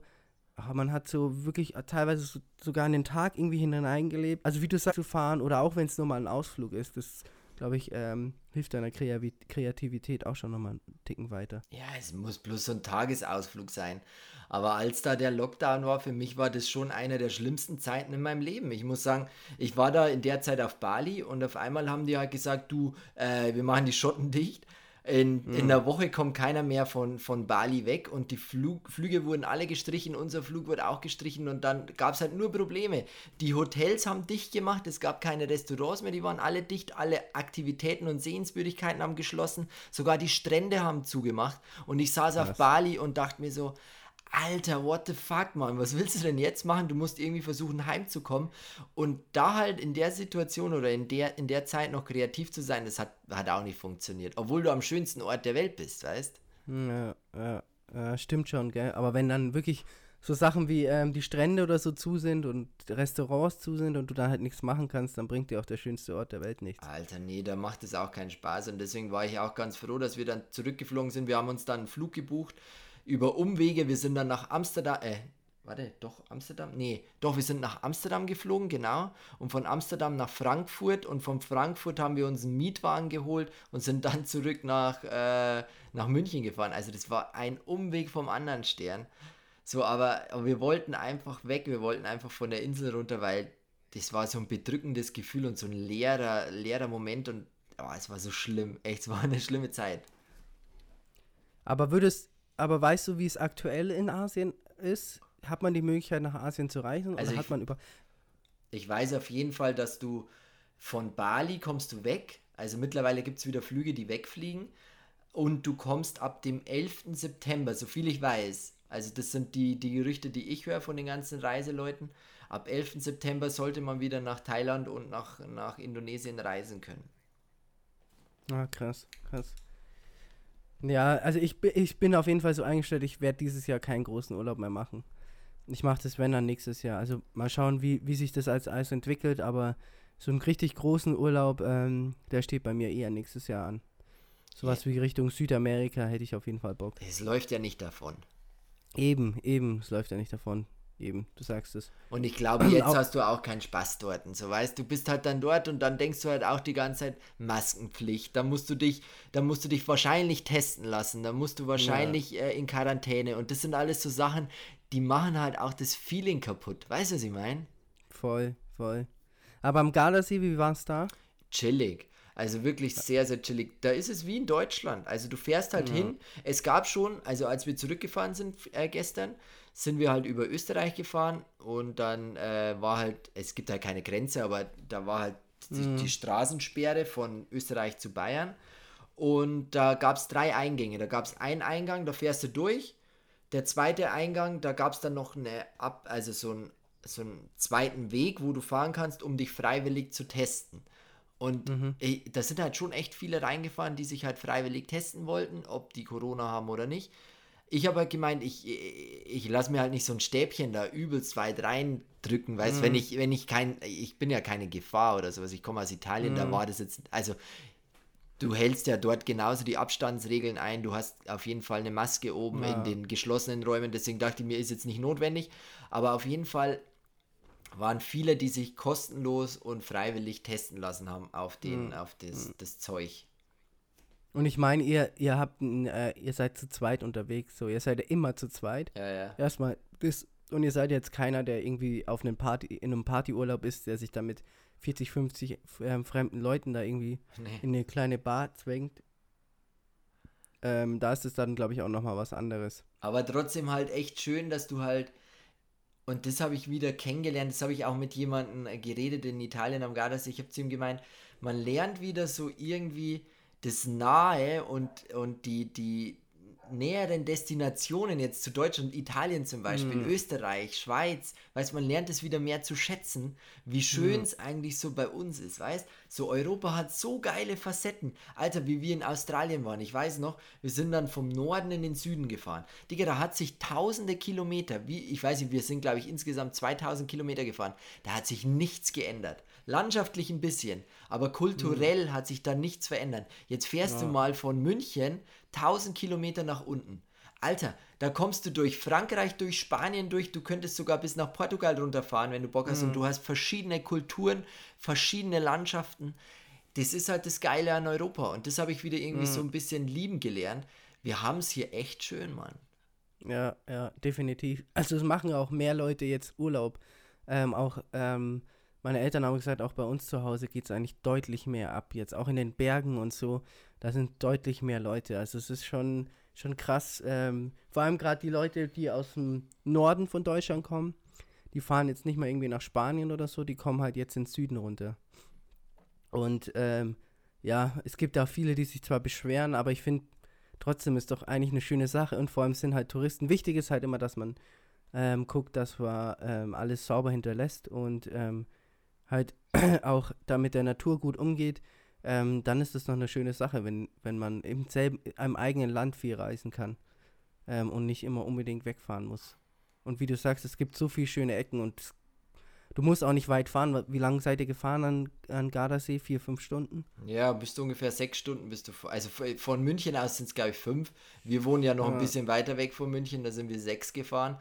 ach, man hat so wirklich teilweise so, sogar in den Tag irgendwie hineingelebt. Also wie du sagst, zu fahren oder auch wenn es nur mal ein Ausflug ist, das glaube ich, ähm, hilft deiner Kreativität auch schon nochmal einen Ticken weiter. Ja, es muss bloß so ein Tagesausflug sein. Aber als da der Lockdown war, für mich war das schon eine der schlimmsten Zeiten in meinem Leben. Ich muss sagen, ich war da in der Zeit auf Bali und auf einmal haben die halt gesagt, du, äh, wir machen die Schotten dicht. In, mhm. in der Woche kommt keiner mehr von, von Bali weg und die Flug, Flüge wurden alle gestrichen, unser Flug wurde auch gestrichen und dann gab es halt nur Probleme. Die Hotels haben dicht gemacht, es gab keine Restaurants mehr, die waren alle dicht, alle Aktivitäten und Sehenswürdigkeiten haben geschlossen, sogar die Strände haben zugemacht und ich saß Was? auf Bali und dachte mir so, Alter, what the fuck, Mann, was willst du denn jetzt machen? Du musst irgendwie versuchen, heimzukommen. Und da halt in der Situation oder in der, in der Zeit noch kreativ zu sein, das hat, hat auch nicht funktioniert. Obwohl du am schönsten Ort der Welt bist, weißt? Ja, ja, ja stimmt schon, gell? Aber wenn dann wirklich so Sachen wie ähm, die Strände oder so zu sind und Restaurants zu sind und du dann halt nichts machen kannst, dann bringt dir auch der schönste Ort der Welt nichts. Alter, nee, da macht es auch keinen Spaß und deswegen war ich auch ganz froh, dass wir dann zurückgeflogen sind. Wir haben uns dann einen Flug gebucht über Umwege. Wir sind dann nach Amsterdam, äh, warte, doch Amsterdam? Nee, doch, wir sind nach Amsterdam geflogen, genau. Und von Amsterdam nach Frankfurt und von Frankfurt haben wir uns einen Mietwagen geholt und sind dann zurück nach, äh, nach München gefahren. Also das war ein Umweg vom anderen Stern. So, aber, aber wir wollten einfach weg, wir wollten einfach von der Insel runter, weil das war so ein bedrückendes Gefühl und so ein leerer, leerer Moment und oh, es war so schlimm. Echt, es war eine schlimme Zeit. Aber würdest, aber weißt du, wie es aktuell in Asien ist? Hat man die Möglichkeit, nach Asien zu reisen? Also oder hat man über. Ich weiß auf jeden Fall, dass du von Bali kommst du weg. Also mittlerweile gibt es wieder Flüge, die wegfliegen. Und du kommst ab dem 11. September, so viel ich weiß. Also das sind die, die Gerüchte, die ich höre von den ganzen Reiseleuten. Ab 11. September sollte man wieder nach Thailand und nach, nach Indonesien reisen können. Ah, krass, krass. Ja, also ich, ich bin auf jeden Fall so eingestellt, ich werde dieses Jahr keinen großen Urlaub mehr machen. Ich mache das, wenn dann nächstes Jahr. Also mal schauen, wie, wie sich das als alles entwickelt, aber so einen richtig großen Urlaub, ähm, der steht bei mir eher nächstes Jahr an. Sowas ja. wie Richtung Südamerika hätte ich auf jeden Fall Bock. Es läuft ja nicht davon. Eben, eben, es läuft ja nicht davon eben, du sagst es. Und ich glaube, jetzt hast du auch keinen Spaß dort. Und so weißt du, bist halt dann dort und dann denkst du halt auch die ganze Zeit Maskenpflicht. Da musst du dich, da musst du dich wahrscheinlich testen lassen. Da musst du wahrscheinlich ja. äh, in Quarantäne. Und das sind alles so Sachen, die machen halt auch das Feeling kaputt. Weißt du, was ich meine? Voll, voll. Aber am Gardasee, wie war es da? Chillig. Also wirklich sehr, sehr chillig. Da ist es wie in Deutschland. Also du fährst halt ja. hin. Es gab schon, also als wir zurückgefahren sind äh, gestern, sind wir halt über Österreich gefahren und dann äh, war halt, es gibt halt keine Grenze, aber da war halt die, mhm. die Straßensperre von Österreich zu Bayern. Und da gab es drei Eingänge. Da gab es einen Eingang, da fährst du durch. Der zweite Eingang, da gab es dann noch eine Ab, also so, ein, so einen zweiten Weg, wo du fahren kannst, um dich freiwillig zu testen. Und mhm. da sind halt schon echt viele reingefahren, die sich halt freiwillig testen wollten, ob die Corona haben oder nicht. Ich habe halt gemeint, ich, ich lasse mir halt nicht so ein Stäbchen da übelst weit reindrücken, weißt mhm. wenn ich, wenn ich kein, ich bin ja keine Gefahr oder sowas, ich komme aus Italien, mhm. da war das jetzt, also du hältst ja dort genauso die Abstandsregeln ein, du hast auf jeden Fall eine Maske oben ja. in den geschlossenen Räumen, deswegen dachte ich mir, ist jetzt nicht notwendig, aber auf jeden Fall waren viele, die sich kostenlos und freiwillig testen lassen haben auf, den, mhm. auf das, mhm. das Zeug. Und ich meine, ihr, ihr habt, äh, ihr seid zu zweit unterwegs, so, ihr seid ja immer zu zweit. Ja, ja. Erstmal, das, und ihr seid jetzt keiner, der irgendwie auf einem Party, in einem Partyurlaub ist, der sich da mit 40, 50 äh, fremden Leuten da irgendwie nee. in eine kleine Bar zwängt. Ähm, da ist es dann, glaube ich, auch nochmal was anderes. Aber trotzdem halt echt schön, dass du halt, und das habe ich wieder kennengelernt, das habe ich auch mit jemandem äh, geredet in Italien am Gardasee, ich habe zu ihm gemeint, man lernt wieder so irgendwie, das Nahe und, und die, die näheren Destinationen jetzt zu Deutschland, Italien zum Beispiel, mm. Österreich, Schweiz, weiß man lernt es wieder mehr zu schätzen, wie schön es mm. eigentlich so bei uns ist, weißt? So Europa hat so geile Facetten. Alter, wie wir in Australien waren, ich weiß noch, wir sind dann vom Norden in den Süden gefahren. Digga, da hat sich tausende Kilometer, wie, ich weiß nicht, wir sind glaube ich insgesamt 2000 Kilometer gefahren, da hat sich nichts geändert. Landschaftlich ein bisschen, aber kulturell mhm. hat sich da nichts verändert. Jetzt fährst ja. du mal von München 1000 Kilometer nach unten. Alter, da kommst du durch Frankreich, durch Spanien durch, du könntest sogar bis nach Portugal runterfahren, wenn du Bock hast. Mhm. Und du hast verschiedene Kulturen, verschiedene Landschaften. Das ist halt das Geile an Europa. Und das habe ich wieder irgendwie mhm. so ein bisschen lieben gelernt. Wir haben es hier echt schön, Mann. Ja, ja, definitiv. Also es machen auch mehr Leute jetzt Urlaub. Ähm, auch ähm, meine Eltern haben gesagt, auch bei uns zu Hause geht es eigentlich deutlich mehr ab jetzt, auch in den Bergen und so, da sind deutlich mehr Leute. Also es ist schon, schon krass. Ähm, vor allem gerade die Leute, die aus dem Norden von Deutschland kommen, die fahren jetzt nicht mal irgendwie nach Spanien oder so, die kommen halt jetzt ins Süden runter. Und ähm, ja, es gibt auch viele, die sich zwar beschweren, aber ich finde, trotzdem ist doch eigentlich eine schöne Sache und vor allem sind halt Touristen. Wichtig ist halt immer, dass man ähm, guckt, dass man ähm, alles sauber hinterlässt und ähm, halt (clears throat) auch da mit der Natur gut umgeht, ähm, dann ist es noch eine schöne Sache, wenn, wenn man im selben, einem eigenen Land viel reisen kann ähm, und nicht immer unbedingt wegfahren muss. Und wie du sagst, es gibt so viele schöne Ecken und du musst auch nicht weit fahren. Wie lange seid ihr gefahren an, an Gardasee? Vier, fünf Stunden? Ja, bist du ungefähr sechs Stunden bist du. Also von München aus sind es, glaube ich, fünf. Wir wohnen ja noch ja. ein bisschen weiter weg von München, da sind wir sechs gefahren.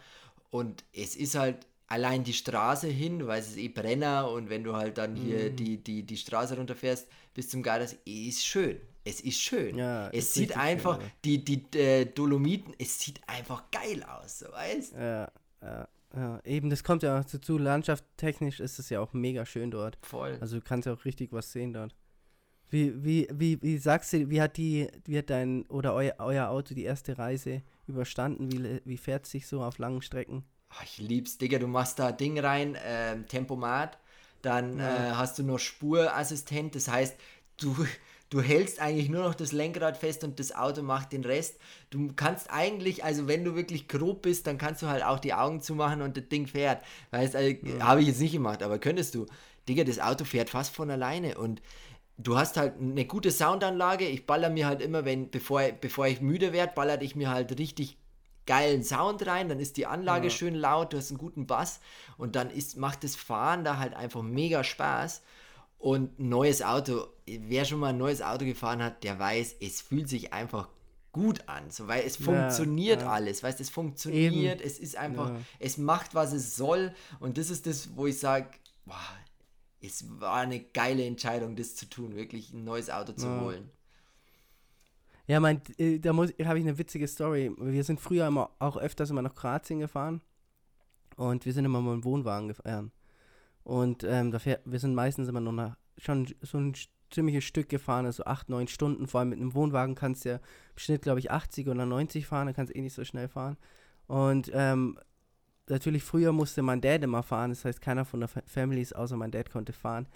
Und es ist halt allein die Straße hin, du weißt es ist eh Brenner und wenn du halt dann hier mm. die, die, die Straße runterfährst bis zum Gardasee, ist schön. Es ist schön. Ja, es sieht einfach, schön, die, die äh, Dolomiten, es sieht einfach geil aus, so weißt Ja, ja, ja. Eben, das kommt ja auch dazu. Landschaftstechnisch ist es ja auch mega schön dort. Voll. Also du kannst ja auch richtig was sehen dort. Wie, wie, wie, wie sagst du, wie hat die, wie hat dein oder euer, euer Auto die erste Reise überstanden? Wie, wie fährt es sich so auf langen Strecken? Ach, ich lieb's, Digga, du machst da Ding rein, äh, Tempomat, dann ja. äh, hast du noch Spurassistent, das heißt, du, du hältst eigentlich nur noch das Lenkrad fest und das Auto macht den Rest. Du kannst eigentlich, also wenn du wirklich grob bist, dann kannst du halt auch die Augen zumachen und das Ding fährt. Weißt, also, ja. habe ich jetzt nicht gemacht, aber könntest du. Digga, das Auto fährt fast von alleine und du hast halt eine gute Soundanlage. Ich baller mir halt immer, wenn, bevor, bevor ich müde werde, ballert ich mir halt richtig geilen Sound rein, dann ist die Anlage ja. schön laut, du hast einen guten Bass und dann ist, macht das Fahren da halt einfach mega Spaß. Und ein neues Auto, wer schon mal ein neues Auto gefahren hat, der weiß, es fühlt sich einfach gut an, so, weil es ja, funktioniert ja. alles, weißt, es funktioniert, Eben. es ist einfach, es macht, was es soll und das ist das, wo ich sage, es war eine geile Entscheidung, das zu tun, wirklich ein neues Auto zu holen. Ja, mein, äh, da habe ich eine witzige Story. Wir sind früher immer auch öfters immer nach Kroatien gefahren und wir sind immer mit dem Wohnwagen gefahren. Und ähm, fährt, wir sind meistens immer noch nach, schon so ein ziemliches Stück gefahren, also acht, neun Stunden. Vor allem mit einem Wohnwagen kannst du ja im Schnitt, glaube ich, 80 oder 90 fahren, dann kannst du eh nicht so schnell fahren. Und ähm, natürlich früher musste mein Dad immer fahren, das heißt, keiner von der Family außer mein Dad konnte fahren.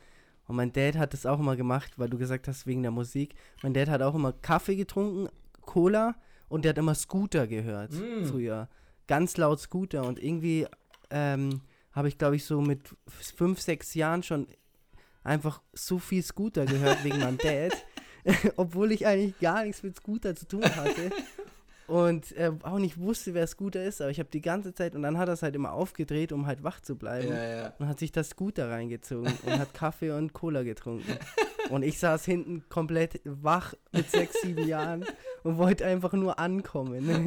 Und mein Dad hat das auch immer gemacht, weil du gesagt hast, wegen der Musik. Mein Dad hat auch immer Kaffee getrunken, Cola und der hat immer Scooter gehört mm. früher. Ganz laut Scooter. Und irgendwie ähm, habe ich, glaube ich, so mit fünf, sechs Jahren schon einfach so viel Scooter gehört wegen meinem (laughs) Dad, (laughs) obwohl ich eigentlich gar nichts mit Scooter zu tun hatte (laughs) und äh, auch nicht wusste, wer Scooter ist, aber ich habe die ganze Zeit und dann hat er es halt immer aufgedreht, um halt wach zu bleiben Ja, ja. und hat sich das Scooter reingezogen und hat Kaffee und Cola getrunken. (laughs) Und ich saß hinten komplett wach mit sechs, sieben Jahren und wollte einfach nur ankommen. (laughs)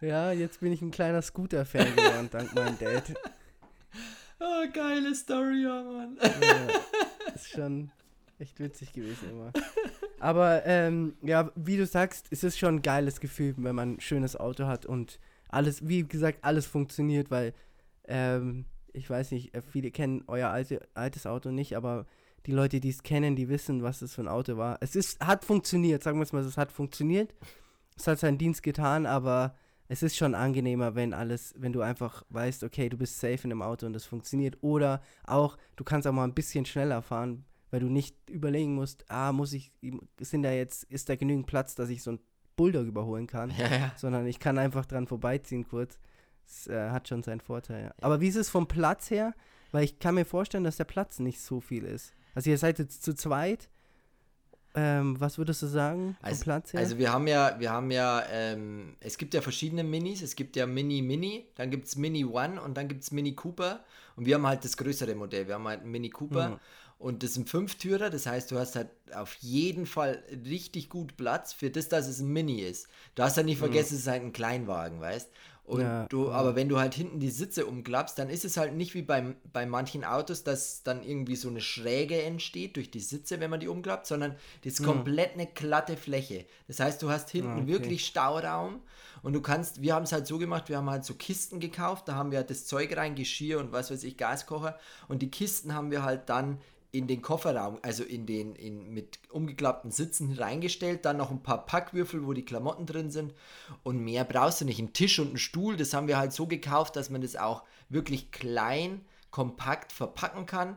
ja, jetzt bin ich ein kleiner Scooter-Fan geworden, dank meinem Dad. Oh, geile Story, ja, Mann. Ja, ist schon echt witzig gewesen immer. Aber ähm, ja, wie du sagst, es ist schon ein geiles Gefühl, wenn man ein schönes Auto hat und alles, wie gesagt, alles funktioniert, weil ähm, ich weiß nicht, äh, viele kennen euer alte, altes Auto nicht, aber die Leute, die es kennen, die wissen, was das für ein Auto war. Es ist, hat funktioniert, sagen wir es mal, es hat funktioniert. Es hat seinen Dienst getan, aber es ist schon angenehmer, wenn alles, wenn du einfach weißt, okay, du bist safe in dem Auto und das funktioniert. Oder auch, du kannst auch mal ein bisschen schneller fahren, weil du nicht überlegen musst, ah, muss ich, sind da jetzt, ist da genügend Platz, dass ich so einen Bulldog überholen kann, Ja, ja. sondern ich kann einfach dran vorbeiziehen kurz. Das äh, hat schon seinen Vorteil. Ja. Aber wie ist es vom Platz her? Weil ich kann mir vorstellen, dass der Platz nicht so viel ist. Also ihr seid jetzt zu zweit. Ähm, was würdest du sagen vom Also, Platz her? also wir haben ja, wir haben ja, ähm, es gibt ja verschiedene Minis. Es gibt ja Mini Mini, dann gibt es Mini One und dann gibt es Mini Cooper. Und wir haben halt das größere Modell. Wir haben halt einen Mini Cooper Mhm. Und das sind Fünftürer. Das heißt, du hast halt auf jeden Fall richtig gut Platz für das, dass es ein Mini ist. Du hast halt nicht vergessen, es ist halt ein Kleinwagen, weißt und Ja, du, ja. aber wenn du halt hinten die Sitze umklappst, dann ist es halt nicht wie beim, bei manchen Autos, dass dann irgendwie so eine Schräge entsteht durch die Sitze, wenn man die umklappt, sondern das ist komplett eine glatte Fläche. Das heißt, du hast hinten Ah, okay. wirklich Stauraum und du kannst, wir haben es halt so gemacht, wir haben halt so Kisten gekauft, da haben wir halt das Zeug rein, Geschirr und was weiß ich, Gaskocher und die Kisten haben wir halt dann in den Kofferraum, also in den in, mit umgeklappten Sitzen reingestellt, dann noch ein paar Packwürfel, wo die Klamotten drin sind und mehr brauchst du nicht. Ein Tisch und ein Stuhl, das haben wir halt so gekauft, dass man das auch wirklich klein, kompakt verpacken kann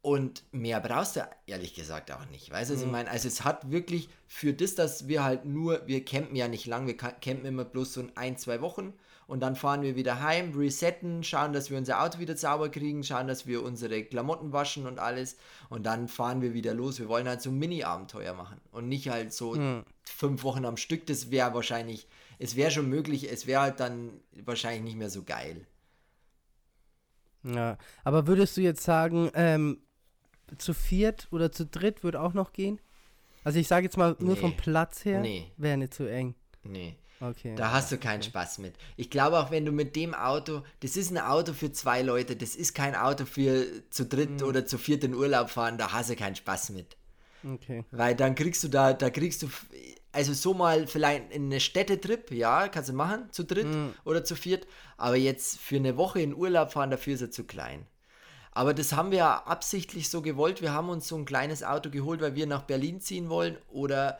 und mehr brauchst du ehrlich gesagt auch nicht. Weißt du, was ich meine? Also es hat wirklich für das, dass wir halt nur, wir campen ja nicht lang, wir campen immer bloß so ein, zwei Wochen und dann fahren wir wieder heim, resetten, schauen, dass wir unser Auto wieder sauber kriegen, schauen, dass wir unsere Klamotten waschen und alles und dann fahren wir wieder los. Wir wollen halt so ein Mini-Abenteuer machen und nicht halt so fünf Wochen am Stück. Das wäre wahrscheinlich, es wäre schon möglich, es wäre halt dann wahrscheinlich nicht mehr so geil. Ja, aber würdest du jetzt sagen, ähm, zu viert oder zu dritt würde auch noch gehen? Also ich sage jetzt mal nur Nee. vom Platz her, Nee. wäre nicht zu eng. Nee. Okay. Da hast du keinen Spaß mit. Ich glaube auch, wenn du mit dem Auto, das ist ein Auto für zwei Leute, das ist kein Auto für zu dritt oder zu viert in Urlaub fahren, da hast du keinen Spaß mit. Okay. Weil dann kriegst du da, da kriegst du, also so mal vielleicht in eine Städtetrip, ja, kannst du machen, zu dritt oder zu viert, aber jetzt für eine Woche in Urlaub fahren, dafür ist er zu klein. Aber das haben wir ja absichtlich so gewollt. Wir haben uns so ein kleines Auto geholt, weil wir nach Berlin ziehen wollen oder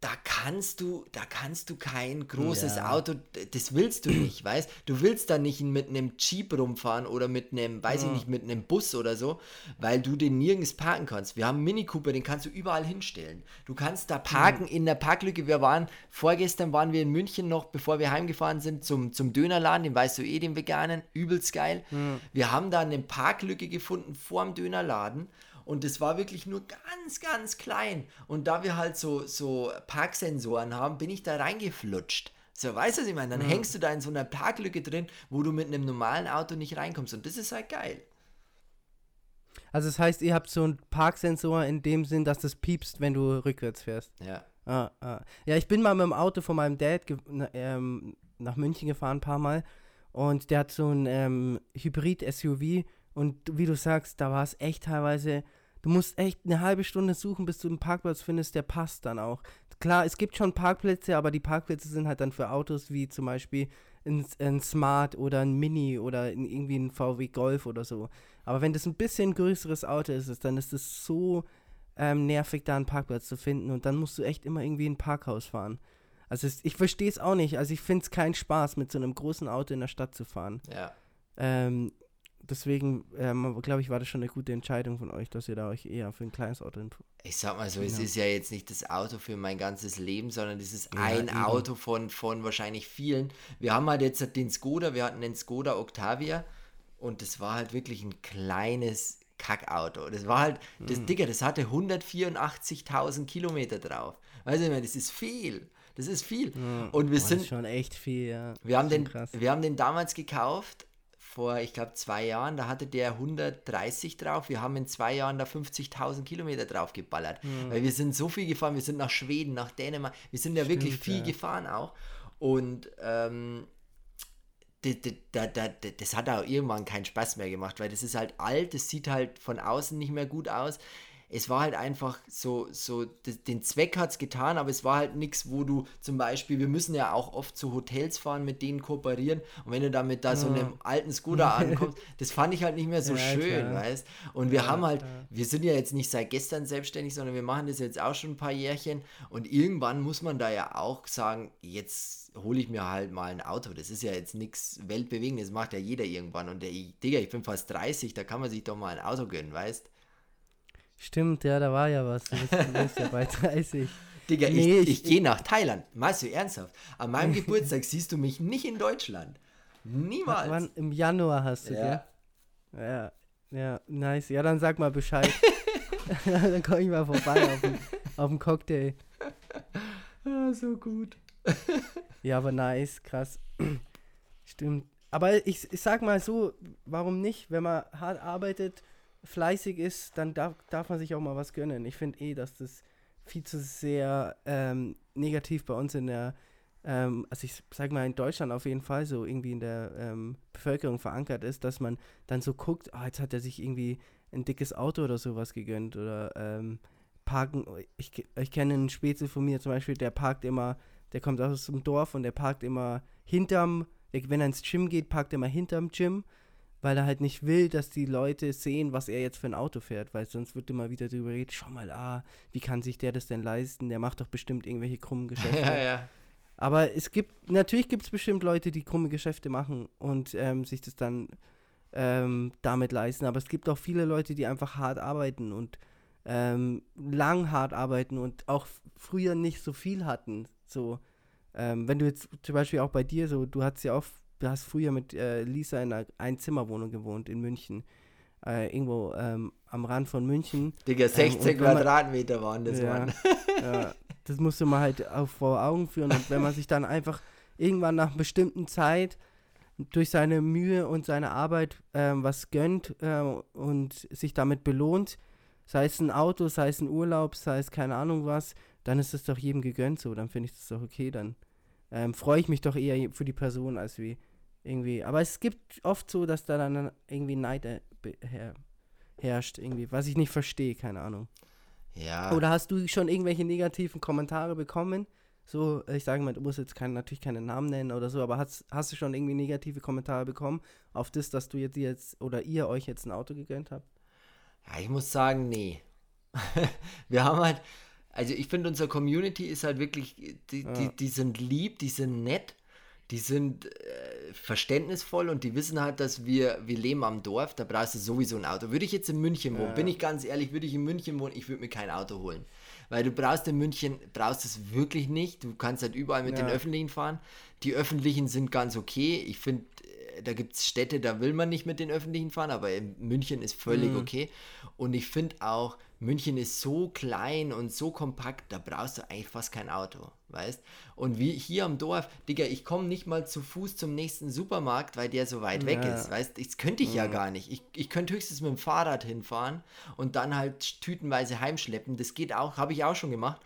da kannst du, da kannst du kein großes Ja. Auto, das willst du nicht, weißt? Du willst da nicht mit einem Jeep rumfahren oder mit einem, weiß ich nicht, mit einem Bus oder so, weil du den nirgends parken kannst. Wir haben einen Mini Cooper, den kannst du überall hinstellen. Du kannst da parken in der Parklücke. Wir waren, vorgestern waren wir in München noch, bevor wir heimgefahren sind, zum, zum Dönerladen, den weißt du eh, den veganen, übelst geil. Wir haben da eine Parklücke gefunden vor dem Dönerladen und das war wirklich nur ganz, ganz klein. Und da wir halt so, so Parksensoren haben, bin ich da reingeflutscht. So, weißt du, was ich meine? Dann hängst du da in so einer Parklücke drin, wo du mit einem normalen Auto nicht reinkommst. Und das ist halt geil. Also das heißt, ihr habt so einen Parksensor in dem Sinn, dass das piepst, wenn du rückwärts fährst. Ja. Ah, ah. Ja, ich bin mal mit dem Auto von meinem Dad ähm, nach München gefahren ein paar Mal und der hat so ein ähm, Hybrid-SUV und wie du sagst, da war es echt teilweise, du musst echt eine halbe Stunde suchen, bis du einen Parkplatz findest, der passt dann auch. Klar, es gibt schon Parkplätze, aber die Parkplätze sind halt dann für Autos wie zum Beispiel ein, ein Smart oder ein Mini oder ein, irgendwie ein VW Golf oder so. Aber wenn das ein bisschen größeres Auto ist, dann ist es so ähm, nervig, da einen Parkplatz zu finden und dann musst du echt immer irgendwie in ein Parkhaus fahren. Also es, ich verstehe es auch nicht. Also ich finde es keinen Spaß, mit so einem großen Auto in der Stadt zu fahren. Ja. Ähm, deswegen, ähm, glaube ich, war das schon eine gute Entscheidung von euch, dass ihr da euch eher für ein kleines Auto ent- Ich sag mal so, es Ja. ist ja jetzt nicht das Auto für mein ganzes Leben, sondern das ist Ja, ein eben. Auto von, von wahrscheinlich vielen. Wir haben halt jetzt den Skoda, wir hatten den Skoda Octavia. und das war halt wirklich ein kleines Kackauto. Das war halt, das mhm. Digga, das hatte 184.000 Kilometer drauf. Weißt du, das ist viel. Das ist viel. Mhm. Und wir Boah, sind. Das ist schon echt viel, ja. Wir haben, den, wir haben den damals gekauft, vor, ich glaube, zwei Jahren. Da hatte der 130 drauf. Wir haben in zwei Jahren da 50.000 Kilometer drauf geballert. Mhm. Weil wir sind so viel gefahren. Wir sind nach Schweden, nach Dänemark. Wir sind ja Stimmt, wirklich viel ja. gefahren auch. Und ähm, das, hat auch irgendwann keinen Spaß mehr gemacht, weil das ist halt alt, das sieht halt von außen nicht mehr gut aus es war halt einfach so, so den Zweck hat es getan, aber es war halt nichts, wo du zum Beispiel, wir müssen ja auch oft zu Hotels fahren, mit denen kooperieren und wenn du damit da so einem alten Scooter (laughs) ankommst, das fand ich halt nicht mehr so ja, schön, klar. weißt Und wir ja, haben halt, ja. wir sind ja jetzt nicht seit gestern selbstständig, sondern wir machen das jetzt auch schon ein paar Jährchen und irgendwann muss man da ja auch sagen, jetzt hole ich mir halt mal ein Auto. Das ist ja jetzt nichts Weltbewegendes, das macht ja jeder irgendwann. Und der, Digga, ich bin fast 30, da kann man sich doch mal ein Auto gönnen, weißt Stimmt, ja, da war ja was. Du bist, du bist ja bei (laughs) 30. Digga, nee, ich, ich, ich gehe nach Thailand. Meinst du ernsthaft? An meinem Geburtstag siehst du mich nicht in Deutschland. Niemals. Wann, Im Januar hast du, ja. ja? Ja, ja, nice. Ja, dann sag mal Bescheid. (laughs) (laughs) dann komme ich mal vorbei auf den, auf den Cocktail. Ah, so gut. ja, aber nice, krass. (clears throat) Stimmt. Aber ich, ich sag mal so, warum nicht, wenn man hart arbeitet fleißig ist, dann darf, darf man sich auch mal was gönnen. Ich finde eh, dass das viel zu sehr ähm, negativ bei uns in der, ähm, also ich sag mal in Deutschland auf jeden Fall so irgendwie in der ähm, Bevölkerung verankert ist, dass man dann so guckt, oh, jetzt hat er sich irgendwie ein dickes Auto oder sowas gegönnt oder ähm, parken. Ich, ich kenne einen Spätzle von mir zum Beispiel, der parkt immer, der kommt aus dem Dorf und der parkt immer hinterm, wenn er ins Gym geht, parkt er immer hinterm Gym weil er halt nicht will, dass die Leute sehen, was er jetzt für ein Auto fährt, weil sonst wird immer wieder drüber reden, schau mal, ah, wie kann sich der das denn leisten? Der macht doch bestimmt irgendwelche krummen (laughs) Geschäfte. ja, ja. Aber es gibt, natürlich gibt es bestimmt Leute, die krumme Geschäfte machen und ähm, sich das dann ähm, damit leisten. Aber es gibt auch viele Leute, die einfach hart arbeiten und ähm, lang hart arbeiten und auch früher nicht so viel hatten. So, ähm, wenn du jetzt zum Beispiel auch bei dir so, du hattest ja auch du hast früher mit äh, Lisa in einer Einzimmerwohnung gewohnt in München. Äh, irgendwo ähm, am Rand von München. Digga, 16 ähm, Quadratmeter man, waren das, ja, Mann. ja, das musste man halt auch vor Augen führen. Und wenn man sich dann einfach irgendwann nach einer bestimmten Zeit durch seine Mühe und seine Arbeit ähm, was gönnt äh, und sich damit belohnt, sei es ein Auto, sei es ein Urlaub, sei es keine Ahnung was, dann ist es doch jedem gegönnt so. Dann finde ich das doch okay. Dann ähm, freue ich mich doch eher für die Person als wie irgendwie. Aber es gibt oft so, dass da dann irgendwie Neid äh, her herrscht, irgendwie, was ich nicht verstehe, keine Ahnung. Ja. Oder hast du schon irgendwelche negativen Kommentare bekommen? So, ich sage mal, du musst jetzt kein, natürlich keine Namen nennen oder so, aber hast, hast du schon irgendwie negative Kommentare bekommen auf das, dass du jetzt, jetzt oder ihr euch jetzt ein Auto gegönnt habt? Ja, ich muss sagen, nee. (laughs) Wir haben halt, also ich finde, unsere Community ist halt wirklich, die, ja. die, die sind lieb, die sind nett die sind äh, verständnisvoll und die wissen halt, dass wir, wir leben am Dorf, da brauchst du sowieso ein Auto. Würde ich jetzt in München wohnen, ja. bin ich ganz ehrlich, würde ich in München wohnen, ich würde mir kein Auto holen. Weil du brauchst in München, brauchst es wirklich nicht. Du kannst halt überall mit ja. den Öffentlichen fahren. Die Öffentlichen sind ganz okay. Ich finde, äh, da gibt es Städte, da will man nicht mit den Öffentlichen fahren, aber in München ist völlig mhm. okay. Und ich finde auch, München ist so klein und so kompakt, da brauchst du eigentlich fast kein Auto, weißt? Und wie hier am Dorf, Digga, ich komme nicht mal zu Fuß zum nächsten Supermarkt, weil der so weit ja. weg ist, weißt? Das könnte ich ja mhm. gar nicht. Ich, ich könnte höchstens mit dem Fahrrad hinfahren und dann halt tütenweise heimschleppen. Das geht auch, habe ich auch schon gemacht.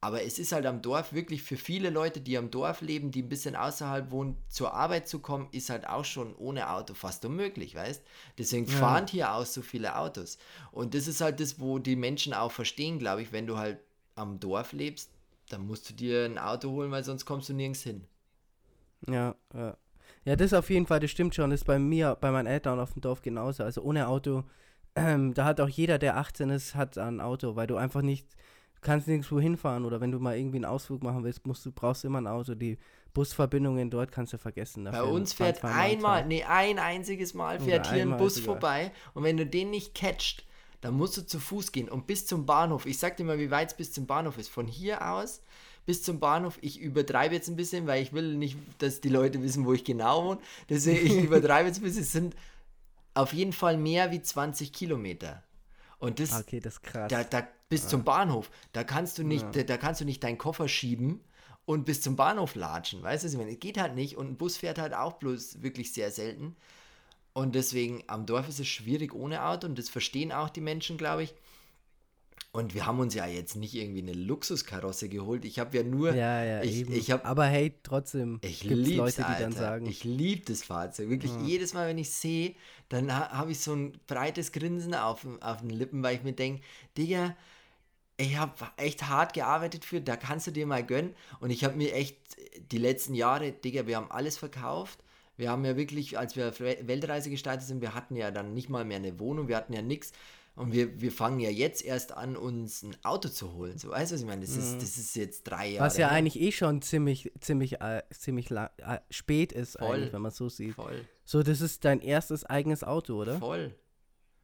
Aber es ist halt am Dorf wirklich für viele Leute, die am Dorf leben, die ein bisschen außerhalb wohnen, zur Arbeit zu kommen, ist halt auch schon ohne Auto fast unmöglich, weißt? Deswegen ja. fahren hier auch so viele Autos. Und das ist halt das, wo die Menschen auch verstehen, glaube ich, wenn du halt am Dorf lebst, dann musst du dir ein Auto holen, weil sonst kommst du nirgends hin. Ja, ja. Ja, das auf jeden Fall, das stimmt schon. Das ist bei mir, bei meinen Eltern auf dem Dorf genauso. Also ohne Auto, ähm, (clears throat) da hat auch jeder, der 18 ist, hat ein Auto, weil du einfach nicht kannst nirgendwo hinfahren oder wenn du mal irgendwie einen Ausflug machen willst, musst du, brauchst du immer ein Auto. Die Busverbindungen dort kannst du vergessen. Bei uns fährt einmal, nee, ein einziges Mal fährt oder hier ein Bus sogar. vorbei und wenn du den nicht catcht, dann musst du zu Fuß gehen und bis zum Bahnhof. Ich sag dir mal, wie weit es bis zum Bahnhof ist. Von hier aus bis zum Bahnhof. Ich übertreibe jetzt ein bisschen, weil ich will nicht, dass die Leute wissen, wo ich genau wohne. Deswegen, ich (laughs) übertreibe jetzt ein bisschen. Es sind auf jeden Fall mehr wie 20 Kilometer. Und das, Okay, das ist krass. da, da bis zum Bahnhof, da kannst du nicht, da, da kannst du nicht deinen Koffer schieben und bis zum Bahnhof latschen, weißt du? was Ich meine, es geht halt nicht und ein Bus fährt halt auch bloß wirklich sehr selten. Und deswegen am Dorf ist es schwierig ohne Auto und das verstehen auch die Menschen, glaube ich. Und wir haben uns ja jetzt nicht irgendwie eine Luxuskarosse geholt. Ich habe ja nur, ja, ja, ich, eben. ich habe Aber hey, trotzdem ich lieb's, Leute, die Alter. dann sagen, Ich liebe das Fahrzeug. Wirklich jedes Mal, wenn ich sehe, dann ha habe ich so ein breites Grinsen auf, auf den Lippen, weil ich mir denke, Digga, ich habe echt hart gearbeitet für, da kannst du dir mal gönnen. Und ich habe mir echt die letzten Jahre, Digga, wir haben alles verkauft. Wir haben ja wirklich, als wir auf Wel- Weltreise gestartet sind, wir hatten ja dann nicht mal mehr eine Wohnung, wir hatten ja nichts. Und wir, wir fangen ja jetzt erst an, uns ein Auto zu holen. So, weißt du, was ich meine? Das, ist, das ist jetzt drei Jahre. was ja eigentlich eh schon ziemlich, ziemlich, äh, ziemlich la- äh, spät ist, Voll. eigentlich, wenn man so sieht. Voll, So, das ist dein erstes eigenes Auto, oder? voll.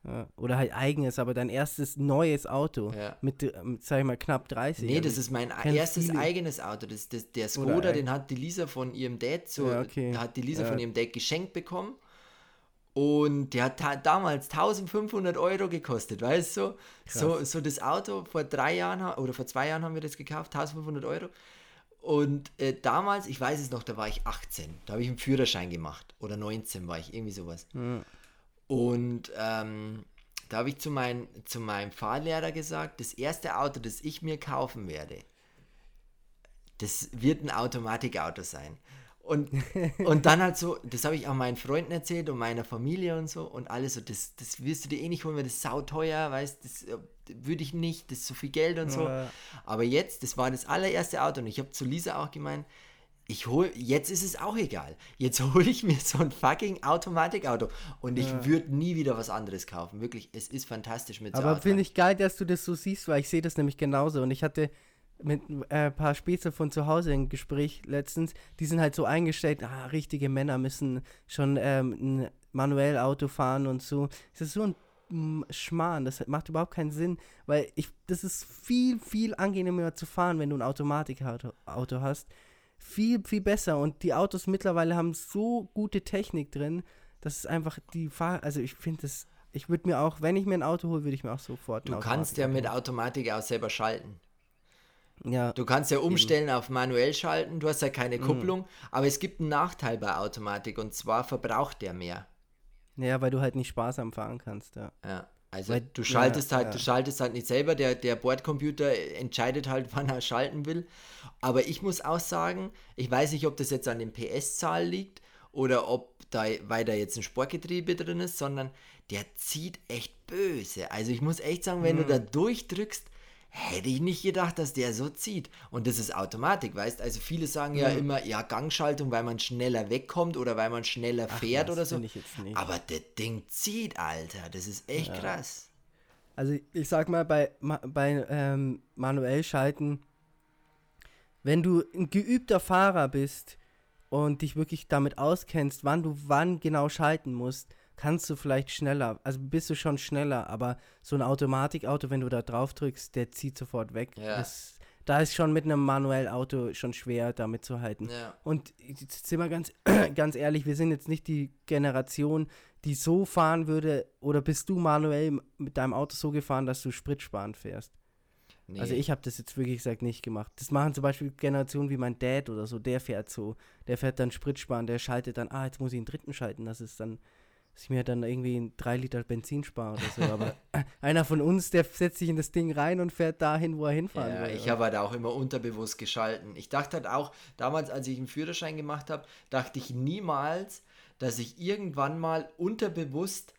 Ja. Oder halt eigenes, aber dein erstes neues Auto. Ja. Mit, äh, mit, sag ich mal, knapp 30. Nee, Also, das ist mein erstes viele. eigenes Auto. Das, das, der Skoda, den hat die Lisa von ihrem Dad so, Ja, okay. hat die Lisa von ihrem Dad geschenkt bekommen. Und der hat ta damals 1500 Euro gekostet, weißt du? So, so das Auto vor drei Jahren oder vor zwei Jahren haben wir das gekauft, 1500 Euro. Und äh, damals, ich weiß es noch, da war ich 18, da habe ich einen Führerschein gemacht. Oder 19 war ich, irgendwie sowas. Und ähm, da habe ich zu, mein, zu meinem Fahrlehrer gesagt, das erste Auto, das ich mir kaufen werde, das wird ein Automatikauto sein. Und, (laughs) und dann halt so, das habe ich auch meinen Freunden erzählt und meiner Familie und so und alles so, das, das wirst du dir eh nicht holen, weil das ist sauteuer, weißt das äh, würde ich nicht, das ist so viel Geld und so. Ja. Aber jetzt, das war das allererste Auto und ich habe zu Lisa auch gemeint, ich hol, jetzt ist es auch egal. Jetzt (laughs) hole ich mir so ein fucking Automatikauto und ich würde nie wieder was anderes kaufen. Wirklich, es ist fantastisch mit so Aber finde ich geil, dass du das so siehst, weil ich sehe das nämlich genauso. Und ich hatte mit äh, ein paar Späße von zu Hause ein Gespräch letztens, die sind halt so eingestellt, ah, richtige Männer müssen schon ähm, ein manuell Auto fahren und so. Das ist so ein mm, Schmarrn, das macht überhaupt keinen Sinn, weil ich, das ist viel, viel angenehmer zu fahren, wenn du ein Automatikauto Auto hast. Viel, viel besser. Und die Autos mittlerweile haben so gute Technik drin, dass es einfach die Fahr... Also ich finde das... Ich würde mir auch, wenn ich mir ein Auto hole, würde ich mir auch sofort ein Du kannst ja mit Automatik auch selber schalten. Ja, Du kannst ja umstellen auf manuell schalten, du hast ja keine Mhm. Kupplung, aber es gibt einen Nachteil bei Automatik und zwar verbraucht der mehr. ja, weil du halt nicht sparsam fahren kannst, ja. Ja. Also Weil- du schaltest ja, halt, ja. du schaltest halt nicht selber, der, der Bordcomputer entscheidet halt, (laughs) wann er schalten will. Aber ich muss auch sagen, ich weiß nicht, ob das jetzt an den PS-Zahl liegt oder ob da, weil da jetzt ein Sportgetriebe drin ist, sondern der zieht echt böse. Also ich muss echt sagen, wenn du Hm. da durchdrückst, hätte ich nicht gedacht, dass der so zieht. Und das ist Automatik, weißt Also viele sagen ja Hm. immer, ja, Gangschaltung, weil man schneller wegkommt oder weil man schneller fährt was, oder so. ich jetzt nicht. Aber das Ding zieht, Alter. Das ist echt krass. Also ich sag mal, bei, bei ähm, manuell schalten, wenn du ein geübter Fahrer bist und dich wirklich damit auskennst, wann du wann genau schalten musst, kannst du vielleicht schneller, also bist du schon schneller, aber so ein Automatikauto, wenn du da drauf drückst, der zieht sofort weg. Ja. Das, da ist schon mit einem manuellen Auto schon schwer, damit zu halten. Ja. Und jetzt sind wir ganz, (clears throat) ganz ehrlich, wir sind jetzt nicht die Generation, die so fahren würde, oder bist du manuell mit deinem Auto so gefahren, dass du spritsparend fährst? Nee. Also ich habe das jetzt wirklich gesagt nicht gemacht. Das machen zum Beispiel Generationen wie mein Dad oder so, der fährt so, der fährt dann Spritsparen, der schaltet dann, ah, jetzt muss ich einen dritten schalten, das ist dann, dass ich mir dann irgendwie 3 Liter Benzin spare oder so. Aber (laughs) einer von uns, der setzt sich in das Ding rein und fährt dahin, wo er hinfahren Ja, will. ich habe halt auch immer unterbewusst geschalten. Ich dachte halt auch, damals, als ich einen Führerschein gemacht habe, dachte ich niemals, dass ich irgendwann mal unterbewusst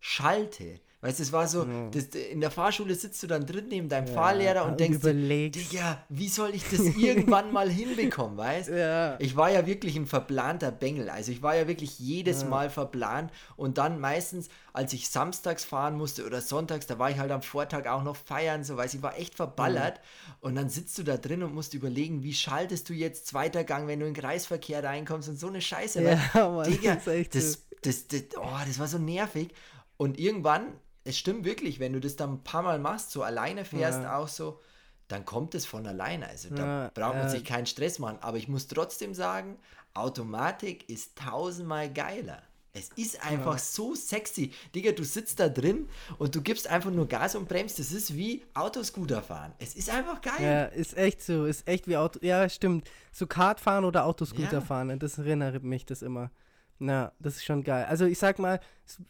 schalte. Weißt du, es war so, das, in der Fahrschule sitzt du dann drin neben deinem Fahrlehrer und und denkst, überlegst. Digga, wie soll ich das (laughs) irgendwann mal hinbekommen, weißt Ja. Ich war ja wirklich ein verplanter Bengel. Also ich war ja wirklich jedes Mal verplant und dann meistens, als ich samstags fahren musste oder sonntags, da war ich halt am Vortag auch noch feiern, so weiß ich, war echt verballert und dann sitzt du da drin und musst überlegen, wie schaltest du jetzt zweiter Gang, wenn du in den Kreisverkehr reinkommst und so eine Scheiße. Ja, Mann, Digga, das das, das, das, oh, das war so nervig und irgendwann, es stimmt wirklich, wenn du das dann ein paar Mal machst, so alleine fährst Ja. auch so, dann kommt es von alleine. Also da Ja, braucht man ja. sich keinen Stress machen. Aber ich muss trotzdem sagen, Automatik ist tausendmal geiler. Es ist einfach ja. so sexy. Digga, du sitzt da drin und du gibst einfach nur Gas und bremst. Das ist wie Autoscooter fahren. Es ist einfach geil. Ja, ist echt so. Ist echt wie Auto. Ja, stimmt. So Kart fahren oder Autoscooter fahren. Das erinnert mich das immer. Na, das ist schon geil. Also ich sag mal,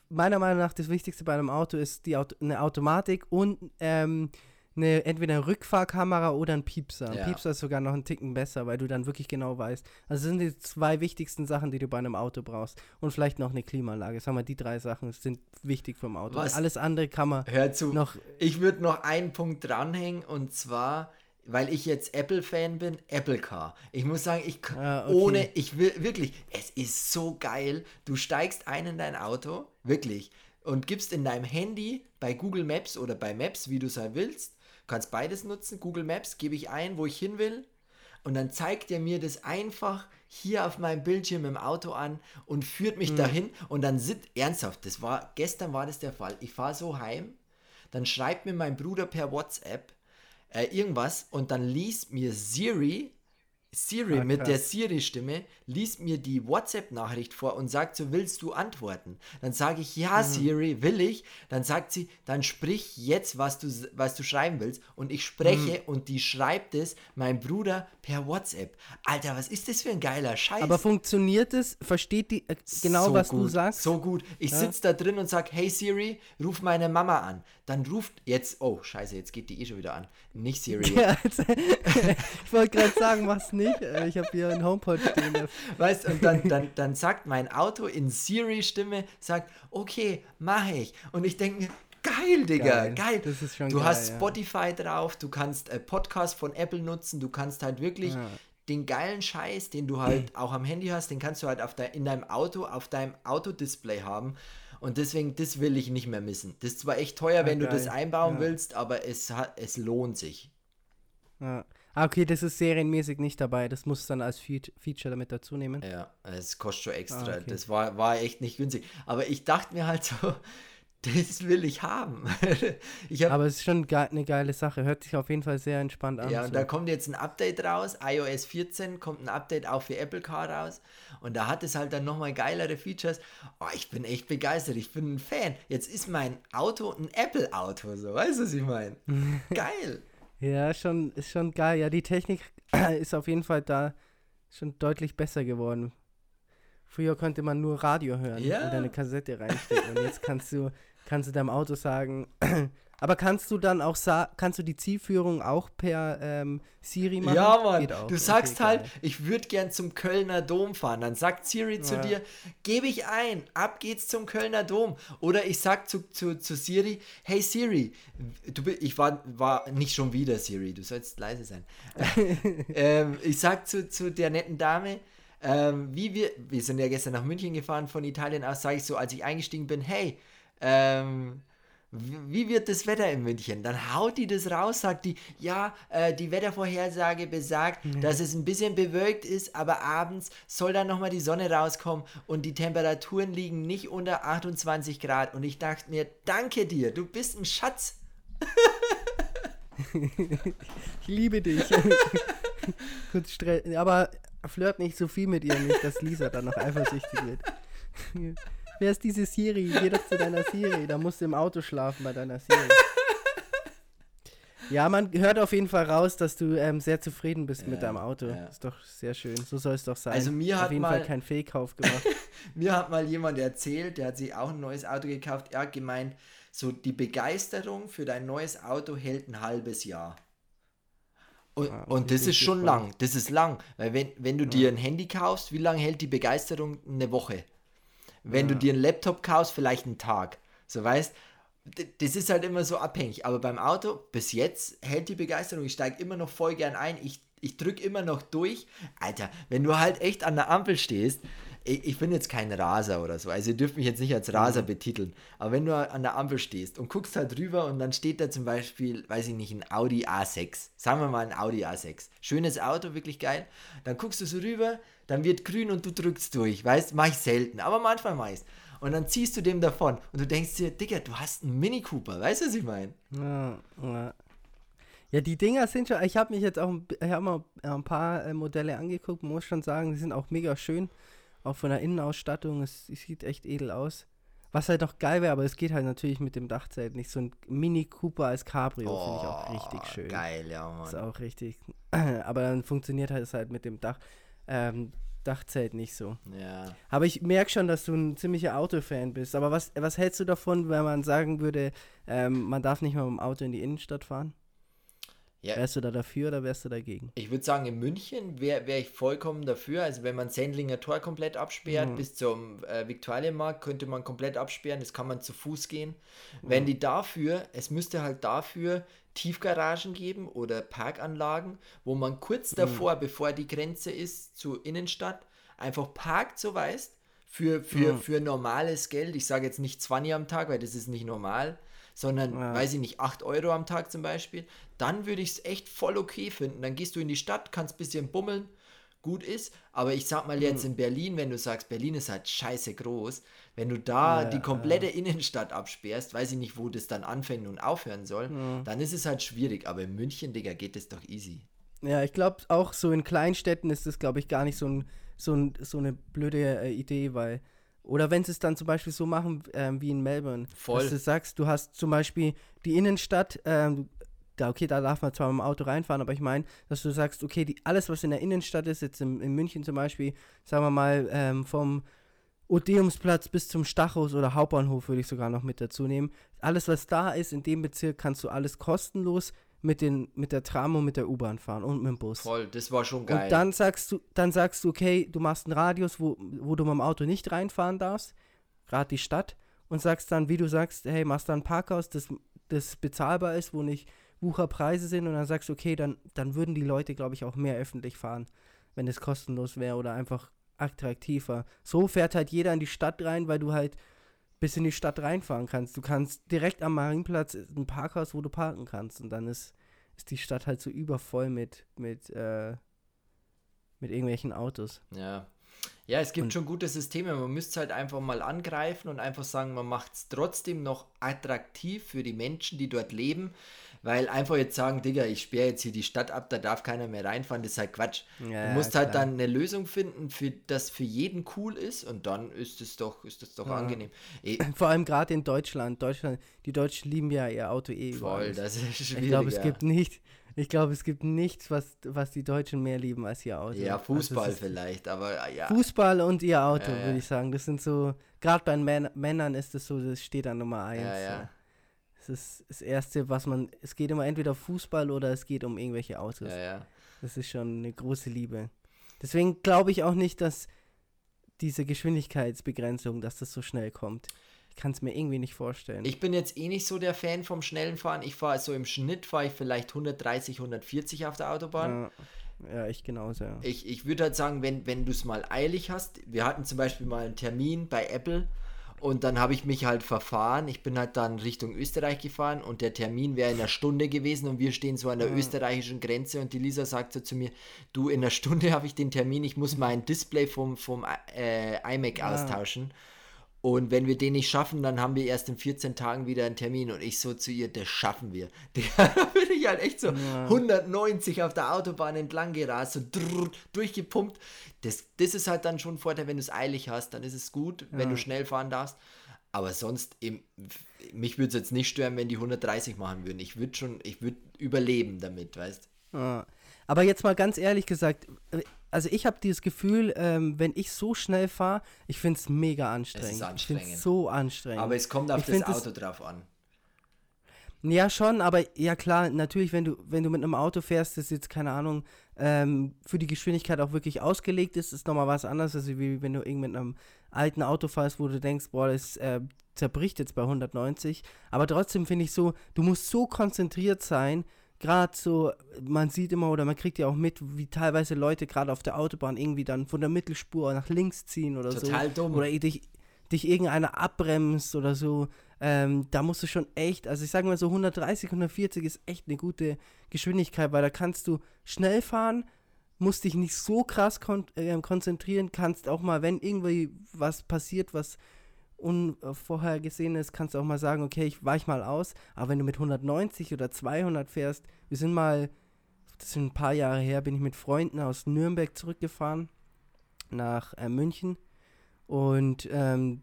meiner Meinung nach das Wichtigste bei einem Auto ist die Auto eine Automatik und ähm, eine, entweder eine Rückfahrkamera oder ein Piepser. Ein ja. Piepser ist sogar noch ein Ticken besser, weil du dann wirklich genau weißt. Also das sind die zwei wichtigsten Sachen, die du bei einem Auto brauchst. Und vielleicht noch eine Klimaanlage. Sag mal, die drei Sachen sind wichtig vom Auto. Was? Alles andere kann man Hör zu. noch. Ich würde noch einen Punkt dranhängen und zwar weil ich jetzt Apple-Fan bin, Apple Car. Ich muss sagen, ich ah, okay. ohne, ich will wirklich, es ist so geil. Du steigst ein in dein Auto, wirklich, und gibst in deinem Handy bei Google Maps oder bei Maps, wie du es halt willst, kannst beides nutzen. Google Maps gebe ich ein, wo ich hin will. Und dann zeigt er mir das einfach hier auf meinem Bildschirm im Auto an und führt mich mhm. dahin. Und dann sitzt, ernsthaft, das war, gestern war das der Fall. Ich fahre so heim, dann schreibt mir mein Bruder per WhatsApp äh, irgendwas und dann liest mir Siri Siri ah, mit der Siri-Stimme liest mir die WhatsApp-Nachricht vor und sagt so, willst du antworten? Dann sage ich, ja, mhm. Siri, will ich. Dann sagt sie, dann sprich jetzt, was du, was du schreiben willst. Und ich spreche mhm. und die schreibt es mein Bruder per WhatsApp. Alter, was ist das für ein geiler Scheiß? Aber funktioniert es? Versteht die äh, genau, so was gut, du sagst? So gut. Ich ja. sitze da drin und sage, hey Siri, ruf meine Mama an. Dann ruft jetzt, oh, scheiße, jetzt geht die eh schon wieder an. Nicht (laughs) Siri. Ja, (laughs) ich wollte gerade sagen, mach's nicht. Äh, ich habe hier einen HomePod stehen. Weißt und dann, dann, dann sagt mein Auto in Siri-Stimme, sagt, okay, mache ich. Und ich denke geil, Digga, geil. geil. Das ist schon du geil, hast Spotify ja. drauf, du kannst äh, Podcast von Apple nutzen, du kannst halt wirklich ja. den geilen Scheiß, den du halt auch am Handy hast, den kannst du halt auf de in deinem Auto, auf deinem Autodisplay haben. Und deswegen, das will ich nicht mehr missen. Das ist zwar echt teuer, ja, wenn geil. du das einbauen willst, aber es, hat, es lohnt sich. Ja. Ah, okay, das ist serienmäßig nicht dabei. Das muss dann als Fe Feature damit dazu nehmen. Ja, es kostet schon extra. Ah, okay. Das war, war echt nicht günstig. Aber ich dachte mir halt so, das will ich haben. (laughs) ich hab, Aber es ist schon eine geile Sache. Hört sich auf jeden Fall sehr entspannt an. Ja, und so. da kommt jetzt ein Update raus. iOS 14 kommt ein Update auch für Apple Car raus. Und da hat es halt dann nochmal geilere Features. Oh, ich bin echt begeistert. Ich bin ein Fan. Jetzt ist mein Auto ein Apple-Auto. So, weißt du, was ich meine? (laughs) Geil. Ja, schon, ist schon geil. Ja, die Technik (clears throat) ist auf jeden Fall da schon deutlich besser geworden. Früher konnte man nur Radio hören ja. und eine Kassette reinstecken. und jetzt kannst du, kannst du deinem Auto sagen, (clears throat) aber kannst du dann auch kannst du die Zielführung auch per ähm, Siri machen? Ja, Mann. Du sagst halt, geil. ich würde gern zum Kölner Dom fahren. Dann sagt Siri ja. zu dir, gebe ich ein, ab geht's zum Kölner Dom. Oder ich sag zu, zu, zu Siri, hey Siri, du, ich war, war nicht schon wieder Siri, du sollst leise sein. (laughs) ähm, ich sag zu, zu der netten Dame, ähm, wie wir, wir sind ja gestern nach München gefahren von Italien aus, sage ich so, als ich eingestiegen bin, hey, ähm, wie wird das Wetter in München? Dann haut die das raus, sagt die, ja, äh, die Wettervorhersage besagt, mhm. dass es ein bisschen bewölkt ist, aber abends soll dann nochmal die Sonne rauskommen und die Temperaturen liegen nicht unter 28 Grad. Und ich dachte mir, danke dir, du bist ein Schatz. (laughs) ich liebe dich. (laughs) aber flirt nicht so viel mit ihr, nicht, dass Lisa dann noch eifersüchtig wird. Wer ist diese Siri? Geh doch zu deiner Siri. Da musst du im Auto schlafen bei deiner Siri. Ja, man hört auf jeden Fall raus, dass du ähm, sehr zufrieden bist ja, mit deinem Auto. Ja. Ist doch sehr schön. So soll es doch sein. Also mir auf hat jeden mal, Fall kein Fehlkauf gemacht. (laughs) mir hat mal jemand erzählt, der hat sich auch ein neues Auto gekauft. Er hat gemeint, so die Begeisterung für dein neues Auto hält ein halbes Jahr. Und, ah, und das ist schon lang. Das ist lang. Weil wenn, wenn du dir ein Handy kaufst, wie lange hält die Begeisterung? Eine Woche. Wenn ja. du dir einen Laptop kaufst, vielleicht einen Tag. So weißt, das ist halt immer so abhängig. Aber beim Auto, bis jetzt hält die Begeisterung. Ich steige immer noch voll gern ein. Ich, ich drücke immer noch durch. Alter, wenn du halt echt an der Ampel stehst, ich, ich bin jetzt kein Raser oder so, also ihr dürft mich jetzt nicht als Raser mhm. betiteln, aber wenn du an der Ampel stehst und guckst halt drüber und dann steht da zum Beispiel, weiß ich nicht, ein Audi A6, sagen wir mal ein Audi A6, schönes Auto, wirklich geil, dann guckst du so rüber, dann wird grün und du drückst durch, weißt, mach ich selten, aber manchmal mach ich's. Und dann ziehst du dem davon und du denkst dir, Digga, du hast einen Mini Cooper, weißt du, was ich meine? Ja, ja. Ja, die Dinger sind schon, ich habe mich jetzt auch, ich habe mal ein paar äh, Modelle angeguckt, muss schon sagen, die sind auch mega schön. auch von der Innenausstattung, es, es sieht echt edel aus. Was halt noch geil wäre, aber es geht halt natürlich mit dem Dachzelt nicht. So ein Mini Cooper als Cabrio oh, finde ich auch richtig schön. Geil, ja, Mann. Ist auch richtig. (clears throat) Aber dann funktioniert halt es halt mit dem Dach, ähm, Dachzelt nicht so. Ja. Aber ich merke schon, dass du ein ziemlicher Autofan bist. Aber was, was hältst du davon, wenn man sagen würde, ähm, man darf nicht mal mit dem Auto in die Innenstadt fahren? Ja. Wärst du da dafür oder wärst du dagegen? Ich würde sagen, in München wäre wär ich vollkommen dafür. Also wenn man Sendlinger Tor komplett absperrt, Mhm. bis zum äh, Viktualienmarkt könnte man komplett absperren, das kann man zu Fuß gehen. Wenn die dafür, es müsste halt dafür Tiefgaragen geben oder Parkanlagen, wo man kurz davor, bevor die Grenze ist zur Innenstadt, einfach parkt, so weißt, für, für, Mhm. für normales Geld. Ich sage jetzt nicht 20 am Tag, weil das ist nicht normal, sondern, Ja. weiß ich nicht, 8 Euro am Tag zum Beispiel, dann würde ich es echt voll okay finden. Dann gehst du in die Stadt, kannst ein bisschen bummeln, gut ist, aber ich sag mal jetzt in Berlin, wenn du sagst, Berlin ist halt scheiße groß, wenn du da Ja, die komplette Innenstadt absperrst, weiß ich nicht, wo das dann anfängt und aufhören soll, dann ist es halt schwierig, aber in München, Digga, geht es doch easy. Ja, ich glaube auch so in Kleinstädten ist das, glaube ich, gar nicht so, ein, so, ein, so eine blöde äh, Idee, weil. Oder wenn sie es dann zum Beispiel so machen ähm, wie in Melbourne. Voll. Dass du sagst, du hast zum Beispiel die Innenstadt, ähm, da, okay, da darf man zwar mit dem Auto reinfahren, aber ich meine, dass du sagst, okay, die, alles, was in der Innenstadt ist, jetzt in, in München zum Beispiel, sagen wir mal, ähm, vom Odeumsplatz bis zum Stachus oder Hauptbahnhof würde ich sogar noch mit dazu nehmen. Alles, was da ist in dem Bezirk, kannst du alles kostenlos mit, den, mit der Tram und mit der U-Bahn fahren und mit dem Bus. Voll, das war schon geil. Und dann sagst du, dann sagst du, okay, du machst einen Radius, wo, wo du mit dem Auto nicht reinfahren darfst, gerade die Stadt, und sagst dann, wie du sagst, hey, machst dann ein Parkhaus, das, das bezahlbar ist, wo nicht Wucherpreise sind, und dann sagst du, okay, dann, dann würden die Leute, glaube ich, auch mehr öffentlich fahren, wenn es kostenlos wäre oder einfach attraktiver. So fährt halt jeder in die Stadt rein, weil du halt bis in die Stadt reinfahren kannst. Du kannst direkt am Marienplatz ein Parkhaus, wo du parken kannst, und dann ist, ist die Stadt halt so übervoll mit, mit, äh, mit irgendwelchen Autos. Ja. Ja, es gibt Und- schon gute Systeme. Man müsste es halt einfach mal angreifen und einfach sagen, man macht es trotzdem noch attraktiv für die Menschen, die dort leben. Weil einfach jetzt sagen, Digga, ich sperre jetzt hier die Stadt ab, da darf keiner mehr reinfahren, das ist halt Quatsch. Ja, du musst halt klar. dann eine Lösung finden, für, das für jeden cool ist und dann ist es doch, ist das doch Ja. angenehm. (clears throat) Eh, Vor allem gerade in Deutschland. Deutschland. Die Deutschen lieben ja ihr Auto eh voll, das ist schwierig. Ich glaube, es ja. gibt nicht, ich glaube, es gibt nichts, was, was die Deutschen mehr lieben als ihr Auto. Ja, Also Fußball ist vielleicht, aber ja. Fußball und ihr Auto, Ja, ja. würde ich sagen. Das sind so, gerade bei Män Männern ist es so, das steht an Nummer eins. Ja, ja. Das ist das Erste, was man, es geht immer entweder Fußball oder es geht um irgendwelche Autos. Ja, ja. Das ist schon eine große Liebe. Deswegen glaube ich auch nicht, dass diese Geschwindigkeitsbegrenzung, dass das so schnell kommt. Ich kann es mir irgendwie nicht vorstellen. Ich bin jetzt eh nicht so der Fan vom schnellen Fahren. Ich fahre so im Schnitt fahre ich vielleicht 130, 140 auf der Autobahn. ja, ja, ich genauso, ja. Ich, ich würde halt sagen, wenn, wenn du es mal eilig hast, wir hatten zum Beispiel mal einen Termin bei Apple und dann habe ich mich halt verfahren. Ich bin halt dann Richtung Österreich gefahren und der Termin wäre in einer Stunde gewesen und wir stehen so an der österreichischen Grenze und die Lisa sagt so zu mir, du, in einer Stunde (laughs) habe ich den Termin, ich muss mein Display vom, vom äh, iMac Ah. austauschen. Und wenn wir den nicht schaffen, dann haben wir erst in 14 Tagen wieder einen Termin. Und ich so zu ihr, das schaffen wir. (laughs) Da bin ich halt echt so 190 auf der Autobahn entlang gerast, so drrr, durchgepumpt. Das, das ist halt dann schon ein Vorteil, wenn du es eilig hast, dann ist es gut, wenn du schnell fahren darfst. Aber sonst, im, mich würde es jetzt nicht stören, wenn die 130 machen würden. Ich würde schon, ich würde überleben damit, weißt Ja. Aber jetzt mal ganz ehrlich gesagt, also ich habe dieses Gefühl, ähm, wenn ich so schnell fahre, ich finde es mega anstrengend. Ich anstrengend. finde es so anstrengend. Aber es kommt auf Ich das find das- Auto drauf an. Ja, schon, aber ja klar, natürlich, wenn du, wenn du mit einem Auto fährst, das jetzt, keine Ahnung, ähm, für die Geschwindigkeit auch wirklich ausgelegt ist, ist nochmal was anderes, als wie wenn du irgendwie mit einem alten Auto fährst, wo du denkst, boah, das äh, zerbricht jetzt bei 190. Aber trotzdem finde ich so, du musst so konzentriert sein, gerade so, man sieht immer oder man kriegt ja auch mit, wie teilweise Leute gerade auf der Autobahn irgendwie dann von der Mittelspur nach links ziehen oder so. Total dumm. Oder dich, dich irgendeiner abbremst oder so. Ähm, da musst du schon echt, also ich sage mal so 130, 140 ist echt eine gute Geschwindigkeit, weil da kannst du schnell fahren, musst dich nicht so krass kon äh, konzentrieren, kannst auch mal, wenn irgendwie was passiert, was unvorhergesehen ist, kannst du auch mal sagen, okay, ich weich mal aus, aber wenn du mit 190 oder 200 fährst, wir sind mal, das sind ein paar Jahre her, bin ich mit Freunden aus Nürnberg zurückgefahren nach äh, München Und ähm,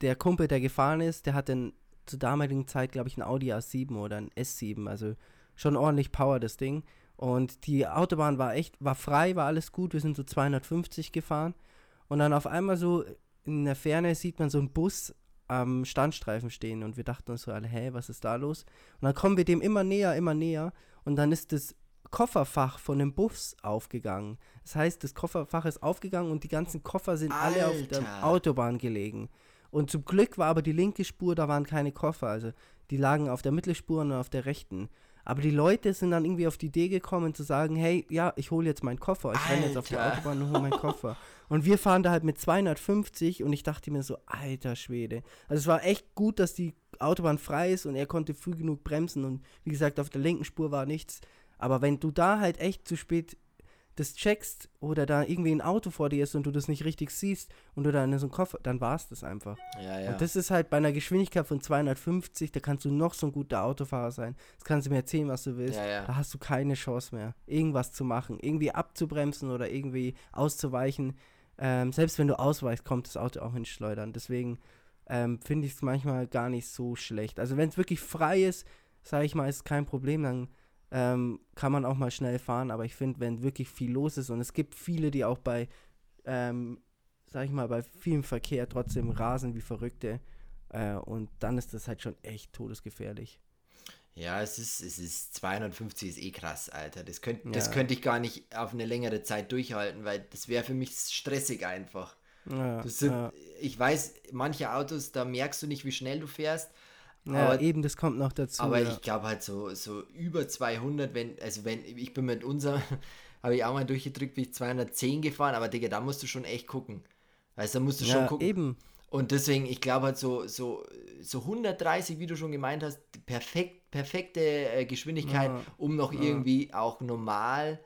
der Kumpel, der gefahren ist, der hatte zur damaligen Zeit, glaube ich, ein Audi A7 oder ein S7, also schon ordentlich Power, das Ding. Und die Autobahn war echt, war frei, war alles gut. Wir sind so 250 gefahren. Und dann auf einmal so in der Ferne sieht man so einen Bus am Standstreifen stehen. Und wir dachten uns so alle, hä, was ist da los? Und dann kommen wir dem immer näher, immer näher. Und dann ist das Kofferfach von dem Bus aufgegangen. Das heißt, das Kofferfach ist aufgegangen und die ganzen Koffer sind Alter. alle auf der Autobahn gelegen. Und zum Glück war aber die linke Spur, da waren keine Koffer. Also die lagen auf der Mittelspur und auf der rechten. Aber die Leute sind dann irgendwie auf die Idee gekommen zu sagen, hey, ja, ich hole jetzt meinen Koffer. Ich renne jetzt auf die Autobahn und hole meinen Koffer. Und wir fahren da halt mit 250 und ich dachte mir so, alter Schwede. Also es war echt gut, dass die Autobahn frei ist und er konnte früh genug bremsen und wie gesagt, auf der linken Spur war nichts. Aber wenn du da halt echt zu spät das checkst oder da irgendwie ein Auto vor dir ist und du das nicht richtig siehst und du da in so einen Koffer, dann war es das einfach. Ja, ja. Und das ist halt bei einer Geschwindigkeit von 250, da kannst du noch so ein guter Autofahrer sein. Das kannst du mir erzählen, was du willst. Ja, ja. Da hast du keine Chance mehr, irgendwas zu machen, irgendwie abzubremsen oder irgendwie auszuweichen. Ähm, selbst wenn du ausweichst, kommt das Auto auch ins Schleudern. Deswegen ähm, finde ich es manchmal gar nicht so schlecht. Also wenn es wirklich frei ist, sage ich mal, ist kein Problem, dann ähm, kann man auch mal schnell fahren, aber ich finde, wenn wirklich viel los ist und es gibt viele, die auch bei, ähm, sag ich mal, bei vielem Verkehr trotzdem rasen wie Verrückte äh, und dann ist das halt schon echt todesgefährlich. Ja, es ist, es ist 250 ist eh krass, Alter. Das, könnt, ja. das könnte ich gar nicht auf eine längere Zeit durchhalten, weil das wäre für mich stressig einfach. Ja, sind, ja. Ich weiß, manche Autos, da merkst du nicht, wie schnell du fährst. Ja, aber, eben, das kommt noch dazu. Aber ja. ich glaube halt so, so über 200, wenn, also wenn, ich bin mit unserem, (laughs) habe ich auch mal durchgedrückt, bin ich 210 gefahren, aber Digga, da musst du schon echt gucken. Weißt du, da musst du ja, schon gucken. eben. Und deswegen, ich glaube halt so, so, so 130, wie du schon gemeint hast, perfekt, perfekte äh, Geschwindigkeit, ja, um noch irgendwie auch normal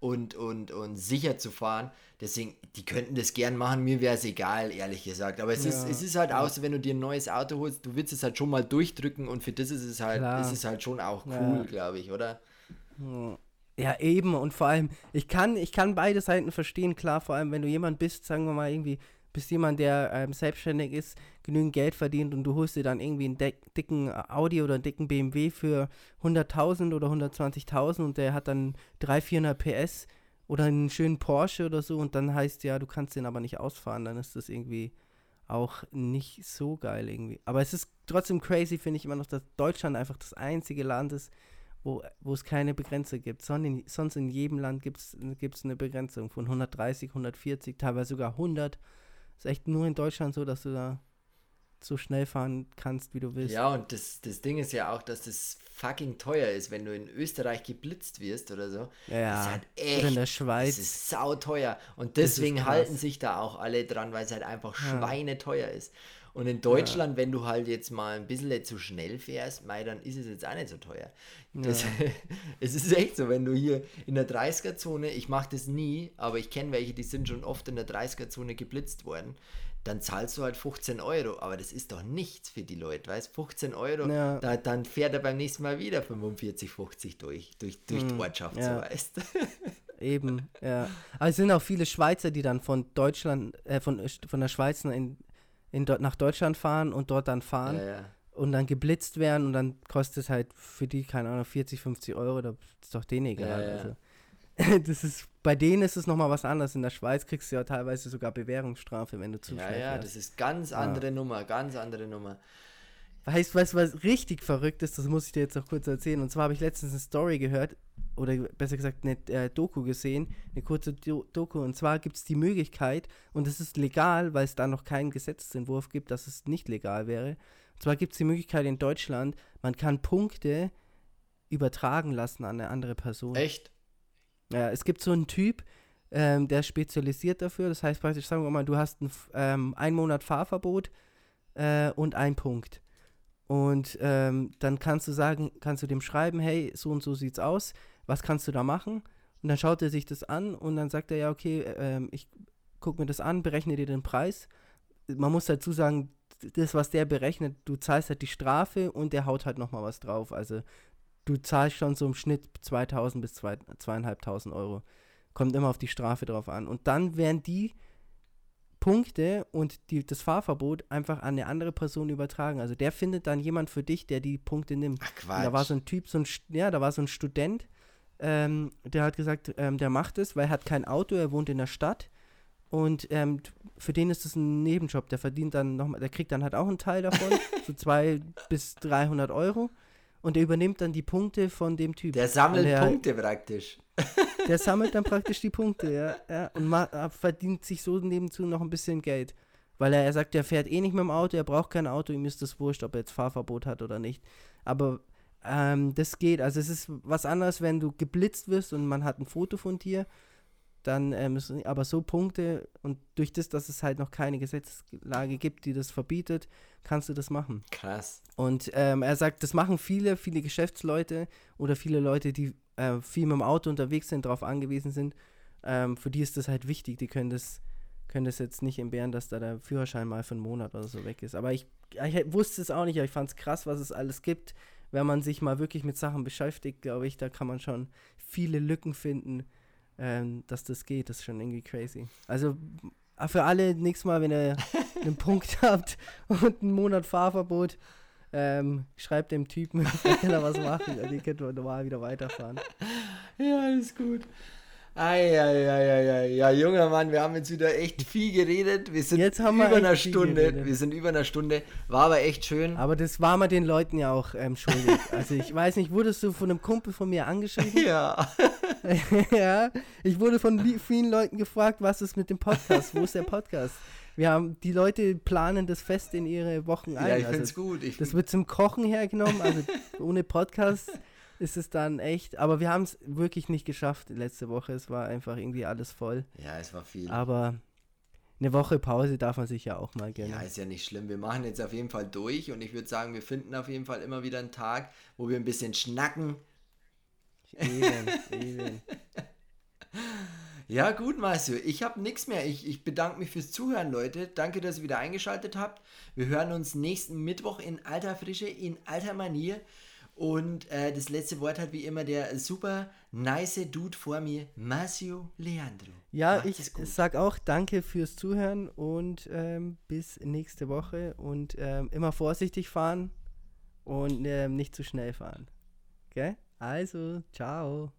und, und, und sicher zu fahren. Deswegen, die könnten das gern machen, mir wäre es egal, ehrlich gesagt. Aber es, ja. ist, es ist halt auch so, wenn du dir ein neues Auto holst, du willst es halt schon mal durchdrücken und für das ist es halt, ist es halt schon auch cool, ja. glaube ich, oder? Ja, eben und vor allem, ich kann, ich kann beide Seiten verstehen, klar, vor allem, wenn du jemand bist, sagen wir mal irgendwie, bist jemand, der ähm, selbstständig ist, genügend Geld verdient und du holst dir dann irgendwie einen dicken Audi oder einen dicken BMW für 100.000 oder 120.000 und der hat dann 300, 400 PS, oder einen schönen Porsche oder so und dann heißt ja, du kannst den aber nicht ausfahren, dann ist das irgendwie auch nicht so geil irgendwie. Aber es ist trotzdem crazy, finde ich immer noch, dass Deutschland einfach das einzige Land ist, wo, wo es keine Begrenzung gibt. Sonst in, sonst in jedem Land gibt es eine Begrenzung von 130, 140, teilweise sogar 100. Ist echt nur in Deutschland so, dass du da so schnell fahren kannst, wie du willst. Ja, und das, das Ding ist ja auch, dass das fucking teuer ist, wenn du in Österreich geblitzt wirst oder so. Ja, das ist halt echt, oder in der Schweiz. Das ist sauteuer. Und deswegen halten sich da auch alle dran, weil es halt einfach ja. schweineteuer ist. Und in Deutschland, ja. wenn du halt jetzt mal ein bisschen zu schnell fährst, mei, dann ist es jetzt auch nicht so teuer. Das, ja. (laughs) es ist echt so, wenn du hier in der 30er-Zone, ich mache das nie, aber ich kenne welche, die sind schon oft in der 30er-Zone geblitzt worden dann zahlst du halt 15 Euro. Aber das ist doch nichts für die Leute, weißt 15 Euro, ja. da, dann fährt er beim nächsten Mal wieder 45, 50 durch, durch, durch hm, die Ortschaft, so weißt (laughs) Eben, ja. Aber es sind auch viele Schweizer, die dann von Deutschland, äh, von, von der Schweiz in, in, nach Deutschland fahren und dort dann fahren. Ja, ja. Und dann geblitzt werden und dann kostet es halt für die, keine Ahnung, 40, 50 Euro, das ist doch denen egal. Ja, also. (laughs) das ist, bei denen ist es nochmal was anderes. In der Schweiz kriegst du ja teilweise sogar Bewährungsstrafe, wenn du zu Ja, ja, das ist ganz andere. Nummer, ganz andere Nummer. Weißt du, was richtig verrückt ist? Das muss ich dir jetzt noch kurz erzählen. Und zwar habe ich letztens eine Story gehört, oder besser gesagt eine äh, Doku gesehen, eine kurze Do Doku. Und zwar gibt es die Möglichkeit, und es ist legal, weil es da noch keinen Gesetzentwurf gibt, dass es nicht legal wäre. Und zwar gibt es die Möglichkeit in Deutschland, man kann Punkte übertragen lassen an eine andere Person. Echt? Ja, es gibt so einen Typ, ähm, der ist spezialisiert dafür. Das heißt praktisch, sagen wir mal, du hast ein, ähm, ein Monat Fahrverbot äh, und ein Punkt. Und ähm, dann kannst du sagen, kannst du dem schreiben, hey, so und so sieht's aus, was kannst du da machen? Und dann schaut er sich das an und dann sagt er, ja, okay, äh, ich gucke mir das an, berechne dir den Preis. Man muss dazu sagen, das, was der berechnet, du zahlst halt die Strafe und der haut halt nochmal was drauf. Also du zahlst schon so im Schnitt 2000 bis 2500 Euro. Kommt immer auf die Strafe drauf an. Und dann werden die Punkte und die, das Fahrverbot einfach an eine andere Person übertragen. Also der findet dann jemand für dich, der die Punkte nimmt. Ach Und da war so ein Typ, so ein, ja, da war so ein Student, ähm, der hat gesagt, ähm, der macht es, weil er hat kein Auto, er wohnt in der Stadt und ähm, für den ist es ein Nebenjob. Der verdient dann nochmal, der kriegt dann halt auch einen Teil davon, (laughs) so zwei bis 300 Euro und der übernimmt dann die Punkte von dem Typ. Der sammelt der- Punkte praktisch. Der sammelt dann praktisch die Punkte, ja, ja und äh, verdient sich so nebenzu noch ein bisschen Geld. Weil er, er sagt, er fährt eh nicht mit dem Auto, er braucht kein Auto, ihm ist das wurscht, ob er jetzt Fahrverbot hat oder nicht. Aber ähm, das geht. Also es ist was anderes, wenn du geblitzt wirst und man hat ein Foto von dir, dann ähm, ist, aber so Punkte und durch das, dass es halt noch keine Gesetzlage gibt, die das verbietet, kannst du das machen. Krass. Und ähm, er sagt, das machen viele, viele Geschäftsleute oder viele Leute, die äh, viel mit dem Auto unterwegs sind, darauf angewiesen sind. Ähm, für die ist das halt wichtig. Die können das, können das jetzt nicht entbehren, dass da der Führerschein mal für einen Monat oder so weg ist. Aber ich, ich wusste es auch nicht, aber ich fand es krass, was es alles gibt. Wenn man sich mal wirklich mit Sachen beschäftigt, glaube ich, da kann man schon viele Lücken finden, ähm, dass das geht. Das ist schon irgendwie crazy. Also für alle, nächstes Mal, wenn ihr (laughs) einen Punkt habt und einen Monat Fahrverbot, ähm, schreibt dem Typen, (laughs) kann er was machen. Also, ihr könnt normal wieder weiterfahren. Ja, alles gut. Eieieiei. Ja, junger Mann, wir haben jetzt wieder echt viel geredet. Wir sind Jetzt haben wir über einer Stunde. Wir sind über einer Stunde. War aber echt schön. Aber das war man den Leuten ja auch ähm, schuldig. Also ich weiß nicht, wurdest du von einem Kumpel von mir angeschrieben? (laughs) Ja. (laughs) ja, ich wurde von vielen Leuten gefragt, was ist mit dem Podcast? Wo ist der Podcast? Wir haben, die Leute planen das fest in ihre Wochen ein. Ja, ich also find's gut. Ich Das wird zum Kochen hergenommen, also ohne Podcast ist es dann echt. Aber wir haben es wirklich nicht geschafft letzte Woche. Es war einfach irgendwie alles voll. ja, es war viel. Aber eine Woche Pause darf man sich ja auch mal gönnen. Ja, ist ja nicht schlimm. Wir machen jetzt auf jeden Fall durch und ich würde sagen, wir finden auf jeden Fall immer wieder einen Tag, wo wir ein bisschen schnacken. Eben, (laughs) eben. Ja, gut, Marcio. Ich habe nichts mehr. Ich, ich bedanke mich fürs Zuhören, Leute. Danke, dass ihr wieder eingeschaltet habt. Wir hören uns nächsten Mittwoch in alter Frische, in alter Manier. Und äh, das letzte Wort hat wie immer der super nice Dude vor mir, Marcio Leandro. Ja, Macht ich sag auch danke fürs Zuhören und ähm, bis nächste Woche und ähm, immer vorsichtig fahren und ähm, nicht zu schnell fahren. Okay? Also, ciao.